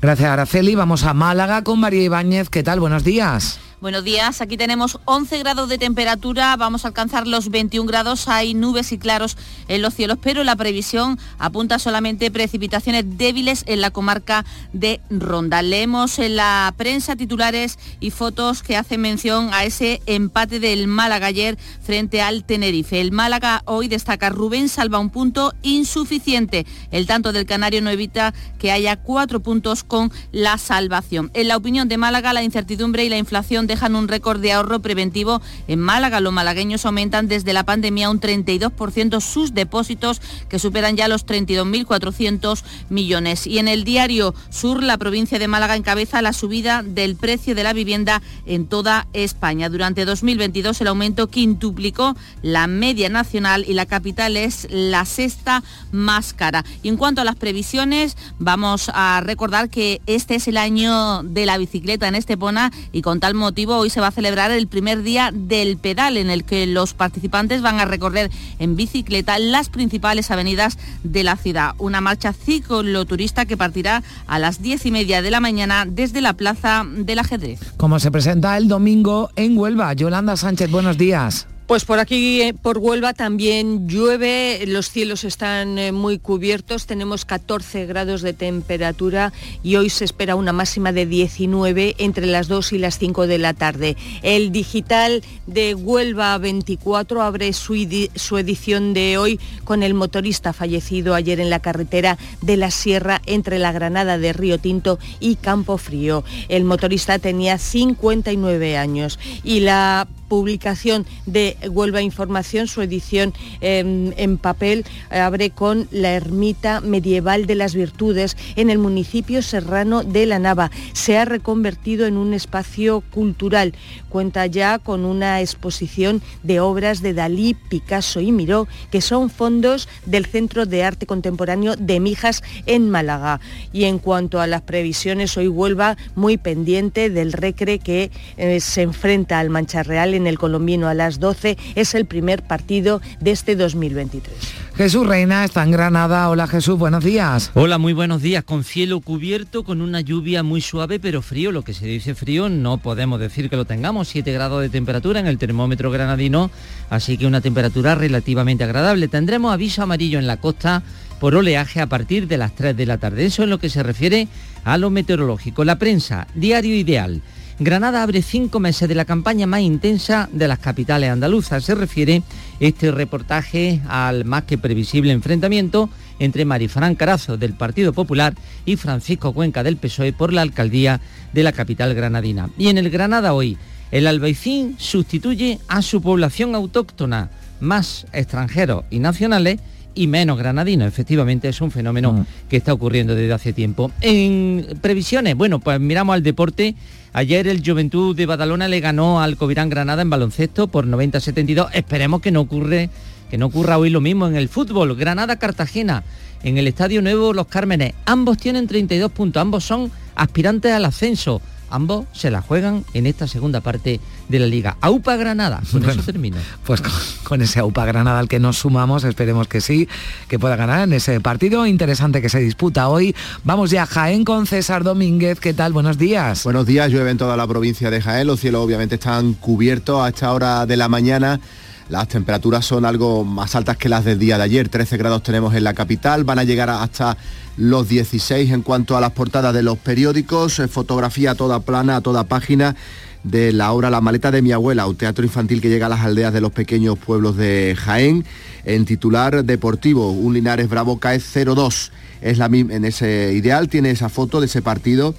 Gracias, Araceli. Vamos a Málaga con María Ibáñez. ¿Qué tal? Buenos días. Buenos días, aquí tenemos 11 grados de temperatura, vamos a alcanzar los 21 grados, hay nubes y claros en los cielos, pero la previsión apunta solamente precipitaciones débiles en la comarca de Ronda. Leemos en la prensa titulares y fotos que hacen mención a ese empate del Málaga ayer frente al Tenerife. El Málaga hoy destaca Rubén salva un punto insuficiente. El tanto del Canario no evita que haya cuatro puntos con la salvación. En la opinión de Málaga, la incertidumbre y la inflación dejan un récord de ahorro preventivo en Málaga. Los malagueños aumentan desde la pandemia un 32% sus depósitos que superan ya los 32.400 millones. Y en el diario Sur, la provincia de Málaga encabeza la subida del precio de la vivienda en toda España. Durante 2022 el aumento quintuplicó la media nacional y la capital es la sexta más cara. Y en cuanto a las previsiones, vamos a recordar que este es el año de la bicicleta en Estepona y con tal motivo hoy se va a celebrar el primer día del pedal en el que los participantes van a recorrer en bicicleta las principales avenidas de la ciudad. Una marcha cicloturista que partirá a las diez y media de la mañana desde la Plaza del Ajedrez. Como se presenta el domingo en Huelva. Yolanda Sánchez, buenos días. Pues por aquí, eh, por Huelva, también llueve, los cielos están eh, muy cubiertos, tenemos 14 grados de temperatura y hoy se espera una máxima de 19 entre las 2 y las 5 de la tarde. El digital de Huelva 24 abre su, su edición de hoy con el motorista fallecido ayer en la carretera de la Sierra entre la Granada de Río Tinto y Campo Frío. El motorista tenía 59 años y la publicación de Huelva Información, su edición em, en papel, abre con la ermita medieval de las virtudes en el municipio serrano de La Nava. Se ha reconvertido en un espacio cultural. Cuenta ya con una exposición de obras de Dalí, Picasso y Miró, que son fondos del Centro de Arte Contemporáneo de Mijas en Málaga. Y en cuanto a las previsiones, hoy Huelva muy pendiente del recre que eh, se enfrenta al Mancha Real en el colombino a las 12. Es el primer partido de este 2023. Jesús Reina está en Granada. Hola Jesús, buenos días. Hola, muy buenos días. Con cielo cubierto, con una lluvia muy suave pero frío. Lo que se dice frío no podemos decir que lo tengamos. 7 grados de temperatura en el termómetro granadino, así que una temperatura relativamente agradable. Tendremos aviso amarillo en la costa por oleaje a partir de las 3 de la tarde. Eso es lo que se refiere a lo meteorológico. La prensa, diario ideal. Granada abre cinco meses de la campaña más intensa de las capitales andaluzas. Se refiere este reportaje al más que previsible enfrentamiento entre Marifran Carazo del Partido Popular y Francisco Cuenca del PSOE por la alcaldía de la capital granadina. Y en el Granada hoy, el Albaicín sustituye a su población autóctona, más extranjeros y nacionales y menos granadinos. Efectivamente es un fenómeno mm. que está ocurriendo desde hace tiempo. En previsiones, bueno, pues miramos al deporte Ayer el Juventud de Badalona le ganó al Covirán Granada en baloncesto por 90-72. Esperemos que no ocurre que no ocurra hoy lo mismo en el fútbol. Granada-Cartagena, en el Estadio Nuevo Los Cármenes. Ambos tienen 32 puntos, ambos son aspirantes al ascenso ambos se la juegan en esta segunda parte de la liga. AUPA Granada, con eso termino. Pues con, ese AUPA Granada al que nos sumamos, esperemos que sí, que pueda ganar en ese partido interesante que se disputa hoy. Vamos ya a Jaén con César Domínguez, ¿qué tal? Buenos días. Buenos días, llueve en toda la provincia de Jaén, los cielos obviamente están cubiertos a esta hora de la mañana. Las temperaturas son algo más altas que las del día de ayer. 13 grados tenemos en la capital, van a llegar hasta los 16 en cuanto a las portadas de los periódicos, eh, fotografía a toda plana, a toda página de la obra La maleta de mi abuela, un teatro infantil que llega a las aldeas de los pequeños pueblos de Jaén. En titular deportivo, un Linares Bravo cae 0-2. Es la en ese ideal, tiene esa foto de ese partido,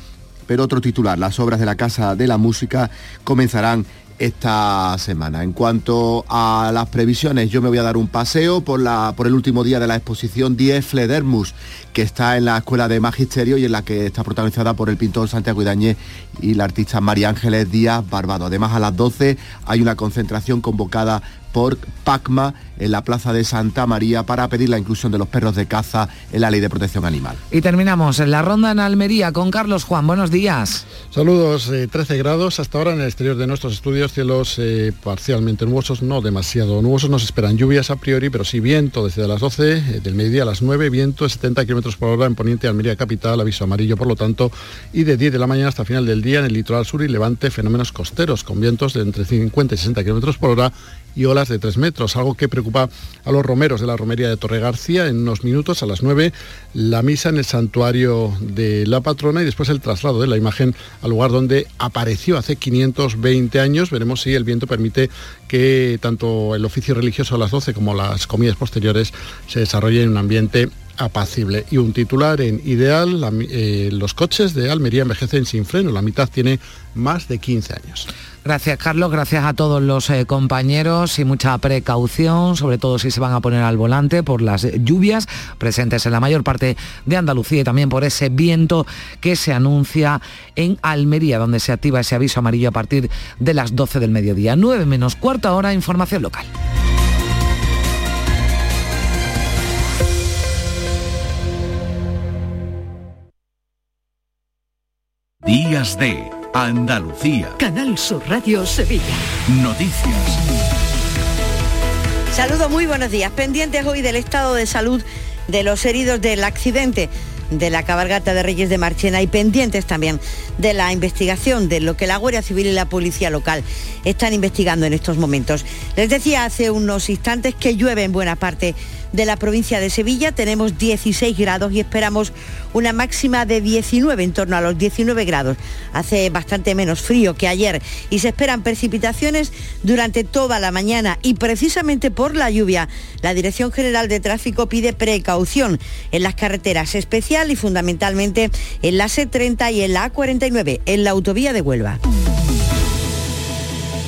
pero otro titular, las obras de la Casa de la Música comenzarán esta semana. En cuanto a las previsiones, yo me voy a dar un paseo por, la, por el último día de la exposición Die Fledermus, que está en la Escuela de Magisterio y en la que está protagonizada por el pintor Santiago Idañez y la artista María Ángeles Díaz Barbado. Además, a las 12 hay una concentración convocada por PACMA en la Plaza de Santa María para pedir la inclusión de los perros de caza en la Ley de Protección Animal. Y terminamos en la ronda en Almería con Carlos Juan. Buenos días. Saludos, 13 eh, grados hasta ahora en el exterior de nuestros estudios, cielos eh, parcialmente nubosos, no demasiado nubosos, nos esperan lluvias a priori, pero sí viento desde las 12 eh, del mediodía a las 9, viento de 70 kilómetros por hora en Poniente Almería Capital, aviso amarillo por lo tanto, y de 10 de la mañana hasta final del día en el litoral sur y levante fenómenos costeros con vientos de entre 50 y 60 kilómetros por hora y olas de 3 metros, algo que preocupa a los romeros de la romería de Torre García. En unos minutos, a las 9, la misa en el santuario de la patrona y después el traslado de la imagen al lugar donde apareció hace 520 años. Veremos si el viento permite que tanto el oficio religioso a las 12 como las comidas posteriores se desarrollen en un ambiente apacible. Y un titular en ideal, eh, los coches de Almería envejecen sin freno, la mitad tiene más de 15 años. Gracias Carlos, gracias a todos los eh, compañeros y mucha precaución, sobre todo si se van a poner al volante por las lluvias presentes en la mayor parte de Andalucía y también por ese viento que se anuncia en Almería, donde se activa ese aviso amarillo a partir de las 12 del mediodía. 9 menos cuarta hora, información local. Días de Andalucía. Canal Sur Radio Sevilla. Noticias. Saludos, muy buenos días. Pendientes hoy del estado de salud de los heridos del accidente de la cabalgata de Reyes de Marchena y pendientes también de la investigación de lo que la Guardia Civil y la Policía Local están investigando en estos momentos. Les decía hace unos instantes que llueve en buena parte de la provincia de Sevilla. Tenemos 16 grados y esperamos una máxima de 19, en torno a los 19 grados. Hace bastante menos frío que ayer y se esperan precipitaciones durante toda la mañana y precisamente por la lluvia, la Dirección General de Tráfico pide precaución en las carreteras especial y fundamentalmente en la C30 y en la A49, en la autovía de Huelva.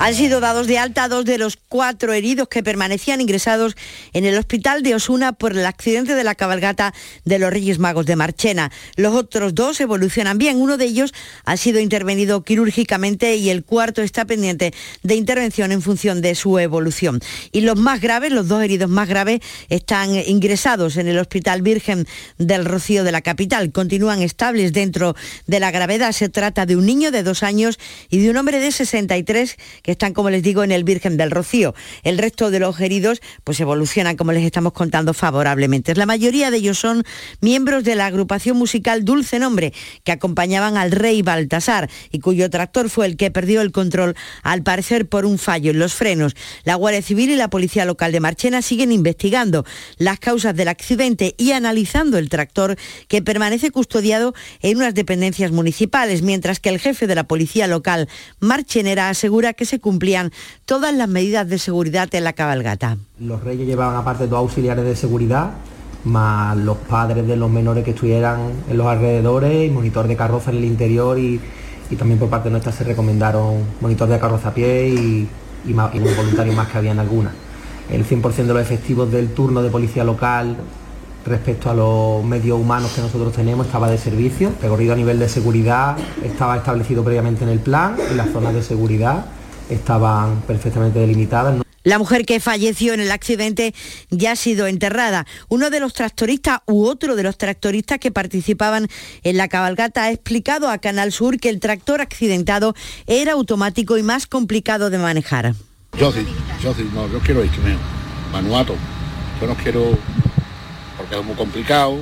Han sido dados de alta dos de los cuatro heridos que permanecían ingresados en el hospital de Osuna por el accidente de la cabalgata de los Reyes Magos de Marchena. Los otros dos evolucionan bien. Uno de ellos ha sido intervenido quirúrgicamente y el cuarto está pendiente de intervención en función de su evolución. Y los más graves, los dos heridos más graves, están ingresados en el Hospital Virgen del Rocío de la capital. Continúan estables dentro de la gravedad. Se trata de un niño de dos años y de un hombre de 63 que están, como les digo, en el Virgen del Rocío. El resto de los heridos pues evolucionan, como les estamos contando, favorablemente. La mayoría de ellos son miembros de la agrupación musical Dulce Nombre, que acompañaban al rey Baltasar y cuyo tractor fue el que perdió el control, al parecer por un fallo en los frenos. La Guardia Civil y la Policía Local de Marchena siguen investigando las causas del accidente y analizando el tractor que permanece custodiado en unas dependencias municipales, mientras que el jefe de la Policía Local Marchenera asegura que se cumplían todas las medidas de seguridad en la cabalgata. Los reyes llevaban aparte dos auxiliares de seguridad, más los padres de los menores que estuvieran en los alrededores y monitor de carroza en el interior y, también por parte nuestra se recomendaron monitor de carroza a pie y, y, voluntarios más que había en algunas. El 100% de los efectivos del turno de policía local respecto a los medios humanos que nosotros tenemos estaba de servicio. Recorrido a nivel de seguridad estaba establecido previamente en el plan y las zonas de seguridad estaban perfectamente delimitadas. La mujer que falleció en el accidente ya ha sido enterrada. Uno de los tractoristas u otro de los tractoristas que participaban en la cabalgata ha explicado a Canal Sur que el tractor accidentado era automático y más complicado de manejar. Yo sí, yo sí, no, yo quiero irme, manuato. Yo no quiero, porque es muy complicado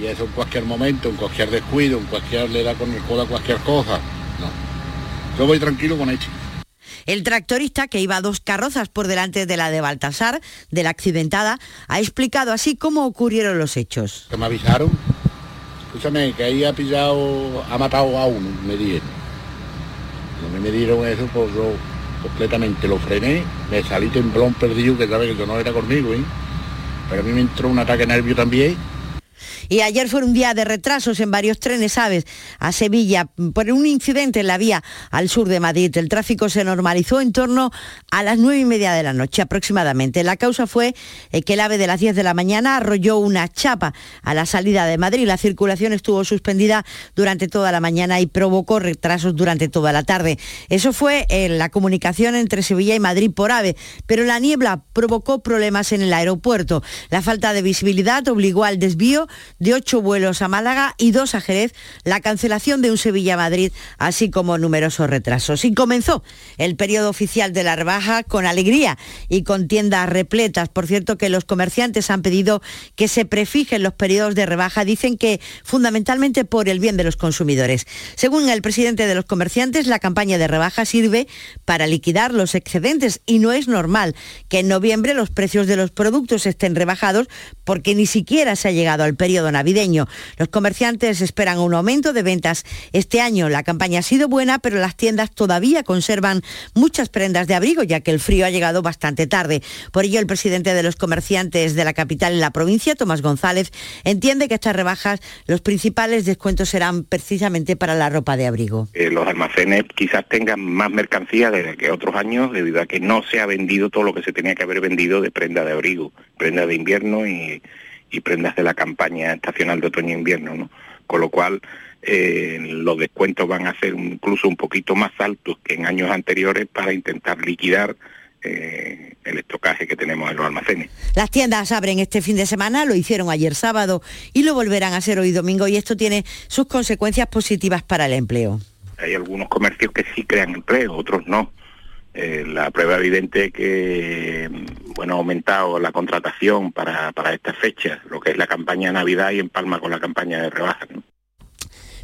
y eso en cualquier momento, en cualquier descuido, en cualquier le da con el codo a cualquier cosa. No, yo voy tranquilo con hecho. El tractorista, que iba dos carrozas por delante de la de Baltasar, de la accidentada, ha explicado así cómo ocurrieron los hechos. Me avisaron, escúchame, que ahí ha pillado, ha matado a uno, me dieron. Cuando me dieron eso, pues yo completamente lo frené, me salí temblón perdido, que sabe que yo no era conmigo, ¿eh? Pero a mí me entró un ataque nervio también y ayer fue un día de retrasos en varios trenes, ¿sabes? A Sevilla, por un incidente en la vía al sur de Madrid. El tráfico se normalizó en torno a las nueve y media de la noche aproximadamente. La causa fue eh, que el ave de las 10 de la mañana arrolló una chapa a la salida de Madrid. La circulación estuvo suspendida durante toda la mañana y provocó retrasos durante toda la tarde. Eso fue en la comunicación entre Sevilla y Madrid por ave, pero la niebla provocó problemas en el aeropuerto. La falta de visibilidad obligó al desvío de ocho vuelos a Málaga y dos a Jerez, la cancelación de un Sevilla-Madrid, así como numerosos retrasos. Y comenzó el periodo oficial de la rebaja con alegría y con tiendas repletas. Por cierto, que los comerciantes han pedido que se prefijen los periodos de rebaja, dicen que fundamentalmente por el bien de los consumidores. Según el presidente de los comerciantes, la campaña de rebaja sirve para liquidar los excedentes y no es normal que en noviembre los precios de los productos estén rebajados porque ni siquiera se ha llegado al periodo navideño. Los comerciantes esperan un aumento de ventas este año. La campaña ha sido buena, pero las tiendas todavía conservan muchas prendas de abrigo, ya que el frío ha llegado bastante tarde. Por ello, el presidente de los comerciantes de la capital en la provincia, Tomás González, entiende que estas rebajas, los principales descuentos serán precisamente para la ropa de abrigo. Eh, los almacenes quizás tengan más mercancía de que otros años, debido a que no se ha vendido todo lo que se tenía que haber vendido de prenda de abrigo, prenda de invierno y y prendas de la campaña estacional de otoño-invierno, e ¿no? Con lo cual eh, los descuentos van a ser incluso un poquito más altos que en años anteriores para intentar liquidar eh, el estocaje que tenemos en los almacenes. Las tiendas abren este fin de semana, lo hicieron ayer sábado y lo volverán a hacer hoy domingo y esto tiene sus consecuencias positivas para el empleo. Hay algunos comercios que sí crean empleo, otros no. Eh, la prueba evidente que bueno ha aumentado la contratación para, para estas fechas, lo que es la campaña Navidad y en Palma con la campaña de rebajas.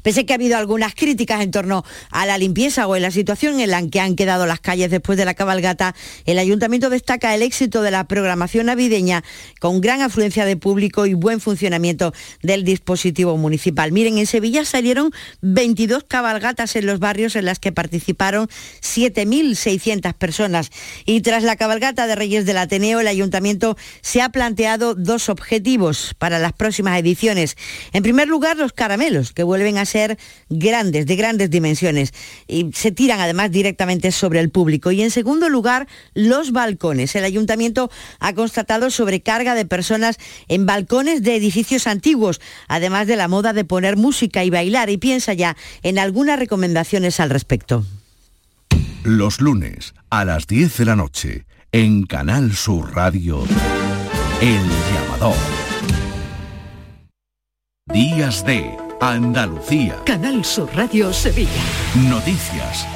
Pese que ha habido algunas críticas en torno a la limpieza o en la situación en la que han quedado las calles después de la cabalgata, el ayuntamiento destaca el éxito de la programación navideña con gran afluencia de público y buen funcionamiento del dispositivo municipal. Miren, en Sevilla salieron 22 cabalgatas en los barrios en las que participaron 7.600 personas y tras la cabalgata de Reyes del Ateneo, el ayuntamiento se ha planteado dos objetivos para las próximas ediciones. En primer lugar, los caramelos, que vuelven a ser grandes, de grandes dimensiones y se tiran además directamente sobre el público. Y en segundo lugar, los balcones. El ayuntamiento ha constatado sobrecarga de personas en balcones de edificios antiguos, además de la moda de poner música y bailar y piensa ya en algunas recomendaciones al respecto. Los lunes a las 10 de la noche en Canal Sur Radio, El Llamador. Días de Andalucía. Canal Sur Radio Sevilla. Noticias.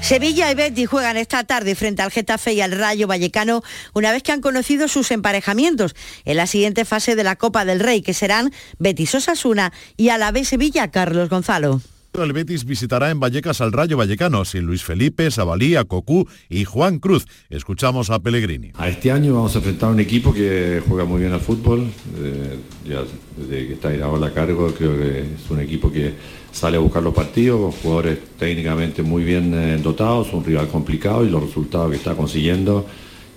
Sevilla y Betis juegan esta tarde frente al Getafe y al Rayo Vallecano una vez que han conocido sus emparejamientos en la siguiente fase de la Copa del Rey, que serán Betis Osasuna y Alavés Sevilla Carlos Gonzalo. El Betis visitará en Vallecas al Rayo Vallecano, sin Luis Felipe, Sabalía, Cocú y Juan Cruz. Escuchamos a Pellegrini. A este año vamos a enfrentar a un equipo que juega muy bien al fútbol. Eh, ya desde que está ahora a cargo, creo que es un equipo que sale a buscar los partidos, jugadores técnicamente muy bien eh, dotados, un rival complicado y los resultados que está consiguiendo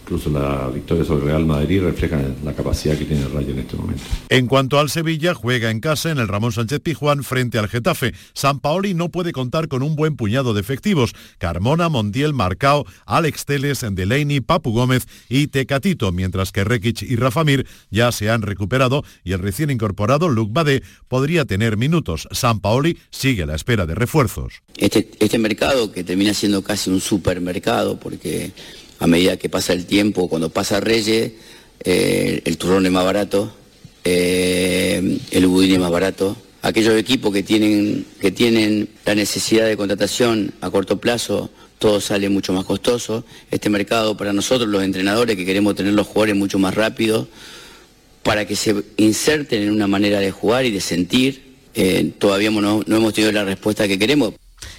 incluso la victoria sobre Real Madrid refleja la capacidad que tiene el Rayo en este momento. En cuanto al Sevilla, juega en casa en el Ramón Sánchez Pijuán frente al Getafe. San Paoli no puede contar con un buen puñado de efectivos. Carmona, Montiel, Marcao, Alex Teles, Delaney, Papu Gómez y Tecatito, mientras que Rekic y Rafamir ya se han recuperado y el recién incorporado Luc Badé podría tener minutos. San Paoli sigue a la espera de refuerzos. Este, este mercado que termina siendo casi un supermercado porque a medida que pasa el tiempo, cuando pasa Reyes, eh, el turrón es más barato, eh, el budín es más barato. Aquellos equipos que tienen, que tienen la necesidad de contratación a corto plazo, todo sale mucho más costoso. Este mercado para nosotros, los entrenadores, que queremos tener los jugadores mucho más rápido, para que se inserten en una manera de jugar y de sentir, eh, todavía no, no hemos tenido la respuesta que queremos.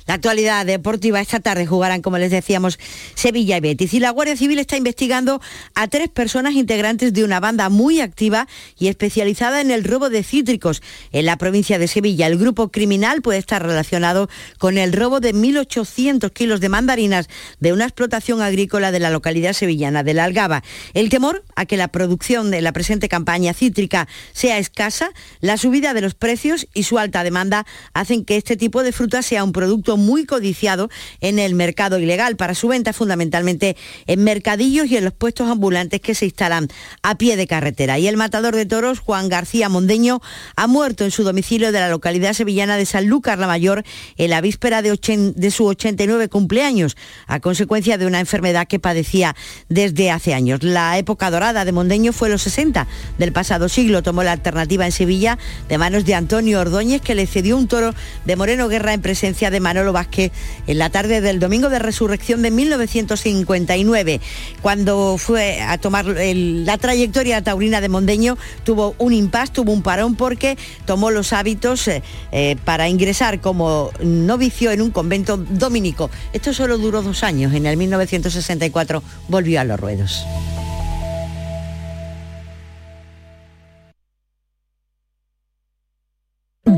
La actualidad deportiva esta tarde jugarán, como les decíamos, Sevilla y Betis. Y la Guardia Civil está investigando a tres personas integrantes de una banda muy activa y especializada en el robo de cítricos en la provincia de Sevilla. El grupo criminal puede estar relacionado con el robo de 1.800 kilos de mandarinas de una explotación agrícola de la localidad sevillana de La Algaba. El temor a que la producción de la presente campaña cítrica sea escasa, la subida de los precios y su alta demanda hacen que este tipo de fruta sea un producto muy codiciado en el mercado ilegal para su venta fundamentalmente en mercadillos y en los puestos ambulantes que se instalan a pie de carretera. Y el matador de toros, Juan García Mondeño, ha muerto en su domicilio de la localidad sevillana de Sanlúcar la Mayor en la víspera de, su 89 cumpleaños, a consecuencia de una enfermedad que padecía desde hace años. La época dorada de Mondeño fue los 60 del pasado siglo. Tomó la alternativa en Sevilla de manos de Antonio Ordóñez, que le cedió un toro de Moreno Guerra en presencia de Manolo Vázquez en la tarde del domingo de resurrección de 1959. Cuando fue a tomar la trayectoria taurina de Mondeño, tuvo un impasse, tuvo un parón porque tomó los hábitos eh, eh, para ingresar como novicio en un convento dominico. Esto solo duró dos años. En el 1964 volvió a los ruedos.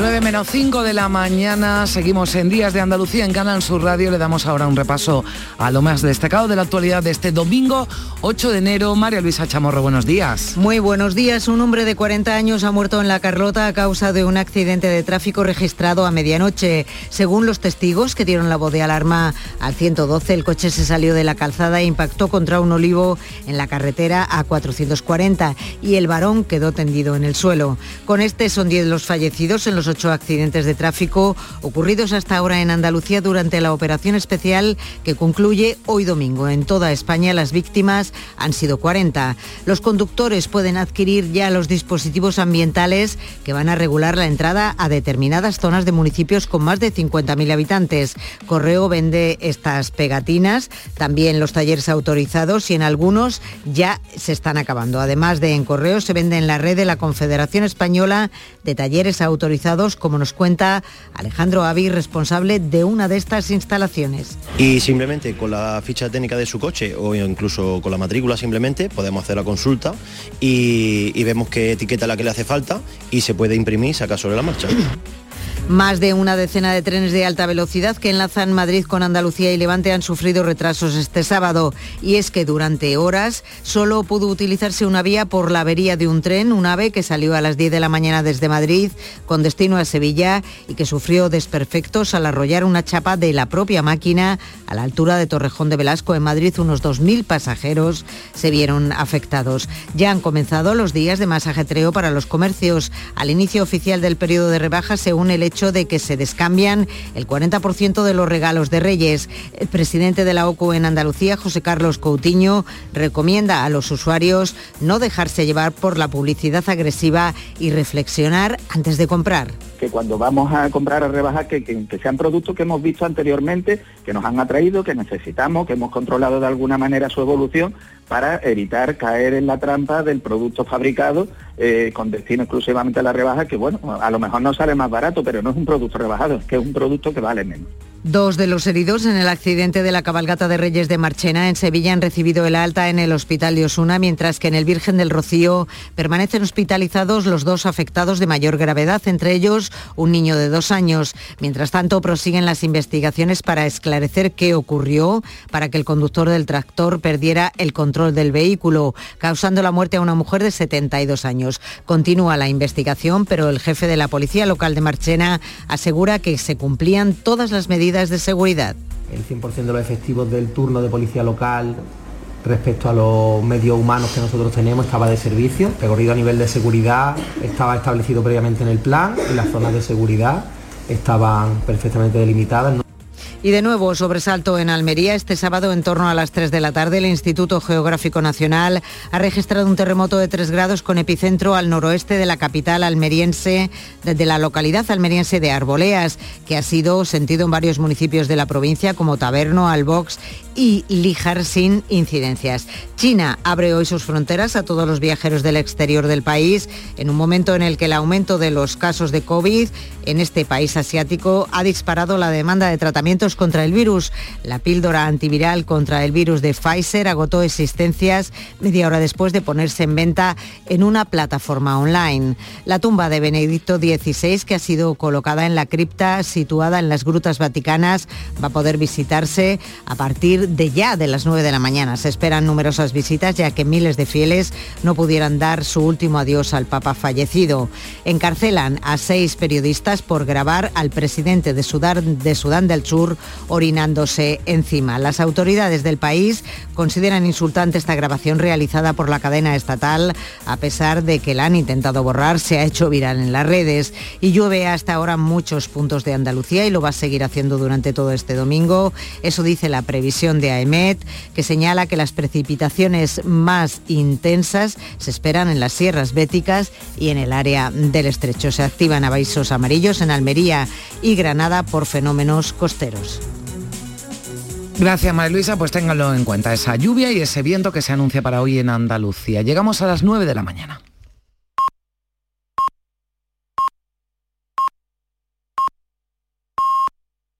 9 menos 5 de la mañana, seguimos en Días de Andalucía en Canal Sur Radio. Le damos ahora un repaso a lo más destacado de la actualidad de este domingo 8 de enero. María Luisa Chamorro, buenos días. Muy buenos días. Un hombre de 40 años ha muerto en la Carlota a causa de un accidente de tráfico registrado a medianoche. Según los testigos que dieron la voz de alarma al 112, el coche se salió de la calzada e impactó contra un olivo en la carretera a 440 y el varón quedó tendido en el suelo. Con este son 10 los fallecidos en los ocho accidentes de tráfico ocurridos hasta ahora en Andalucía durante la operación especial que concluye hoy domingo. En toda España las víctimas han sido 40. Los conductores pueden adquirir ya los dispositivos ambientales que van a regular la entrada a determinadas zonas de municipios con más de 50.000 habitantes. Correo vende estas pegatinas, también los talleres autorizados y en algunos ya se están acabando. Además de en Correo se vende en la red de la Confederación Española de Talleres Autorizados como nos cuenta Alejandro Avi, responsable de una de estas instalaciones. Y simplemente con la ficha técnica de su coche o incluso con la matrícula simplemente podemos hacer la consulta y, y vemos qué etiqueta es la que le hace falta y se puede imprimir y sacar sobre la marcha. Más de una decena de trenes de alta velocidad que enlazan Madrid con Andalucía y Levante han sufrido retrasos este sábado. Y es que durante horas solo pudo utilizarse una vía por la avería de un tren, un ave que salió a las 10 de la mañana desde Madrid con destino a Sevilla y que sufrió desperfectos al arrollar una chapa de la propia máquina a la altura de Torrejón de Velasco en Madrid. Unos 2.000 pasajeros se vieron afectados. Ya han comenzado los días de más ajetreo para los comercios. Al inicio oficial del periodo de rebajas se une el hecho de que se descambian el 40% de los regalos de Reyes. El presidente de la OCU en Andalucía, José Carlos Coutinho, recomienda a los usuarios no dejarse llevar por la publicidad agresiva y reflexionar antes de comprar que cuando vamos a comprar a rebajar, que, que, sean productos que hemos visto anteriormente, que nos han atraído, que necesitamos, que hemos controlado de alguna manera su evolución para evitar caer en la trampa del producto fabricado eh, con destino exclusivamente a la rebaja, que bueno, a lo mejor no sale más barato, pero no es un producto rebajado, es que es un producto que vale menos. Dos de los heridos en el accidente de la cabalgata de Reyes de Marchena en Sevilla han recibido el alta en el hospital de Osuna, mientras que en el Virgen del Rocío permanecen hospitalizados los dos afectados de mayor gravedad, entre ellos un niño de dos años. Mientras tanto, prosiguen las investigaciones para esclarecer qué ocurrió para que el conductor del tractor perdiera el control del vehículo, causando la muerte a una mujer de 72 años. Continúa la investigación, pero el jefe de la Policía Local de Marchena asegura que se cumplían todas las medidas de seguridad. El 100% de los efectivos del turno de policía local respecto a los medios humanos que nosotros tenemos estaba de servicio. El recorrido a nivel de seguridad estaba establecido previamente en el plan y las zonas de seguridad estaban perfectamente delimitadas. Y de nuevo, sobresalto en Almería. Este sábado, en torno a las 3 de la tarde, el Instituto Geográfico Nacional ha registrado un terremoto de 3 grados con epicentro al noroeste de la capital almeriense, de la localidad almeriense de Arboleas, que ha sido sentido en varios municipios de la provincia como Taberno, Albox y Líjar sin incidencias. China abre hoy sus fronteras a todos los viajeros del exterior del país en un momento en el que el aumento de los casos de COVID en este país asiático ha disparado la demanda de tratamientos contra el virus. La píldora antiviral contra el virus de Pfizer agotó existencias media hora después de ponerse en venta en una plataforma online. La tumba de Benedicto XVI, que ha sido colocada en la cripta situada en las grutas vaticanas, va a poder visitarse a partir de ya de las 9 de la mañana. Se esperan numerosas visitas ya que miles de fieles no pudieran dar su último adiós al Papa fallecido. Encarcelan a seis periodistas por grabar al presidente de Sudán, de Sudán del Sur orinándose encima. Las autoridades del país consideran insultante esta grabación realizada por la cadena estatal, a pesar de que la han intentado borrar, se ha hecho viral en las redes y llueve hasta ahora muchos puntos de Andalucía y lo va a seguir haciendo durante todo este domingo. Eso dice la previsión de AEMET, que señala que las precipitaciones más intensas se esperan en las sierras béticas y en el área del estrecho. Se activan avisos amarillos en Almería y Granada por fenómenos costeros. Gracias, María Luisa. Pues ténganlo en cuenta, esa lluvia y ese viento que se anuncia para hoy en Andalucía. Llegamos a las 9 de la mañana.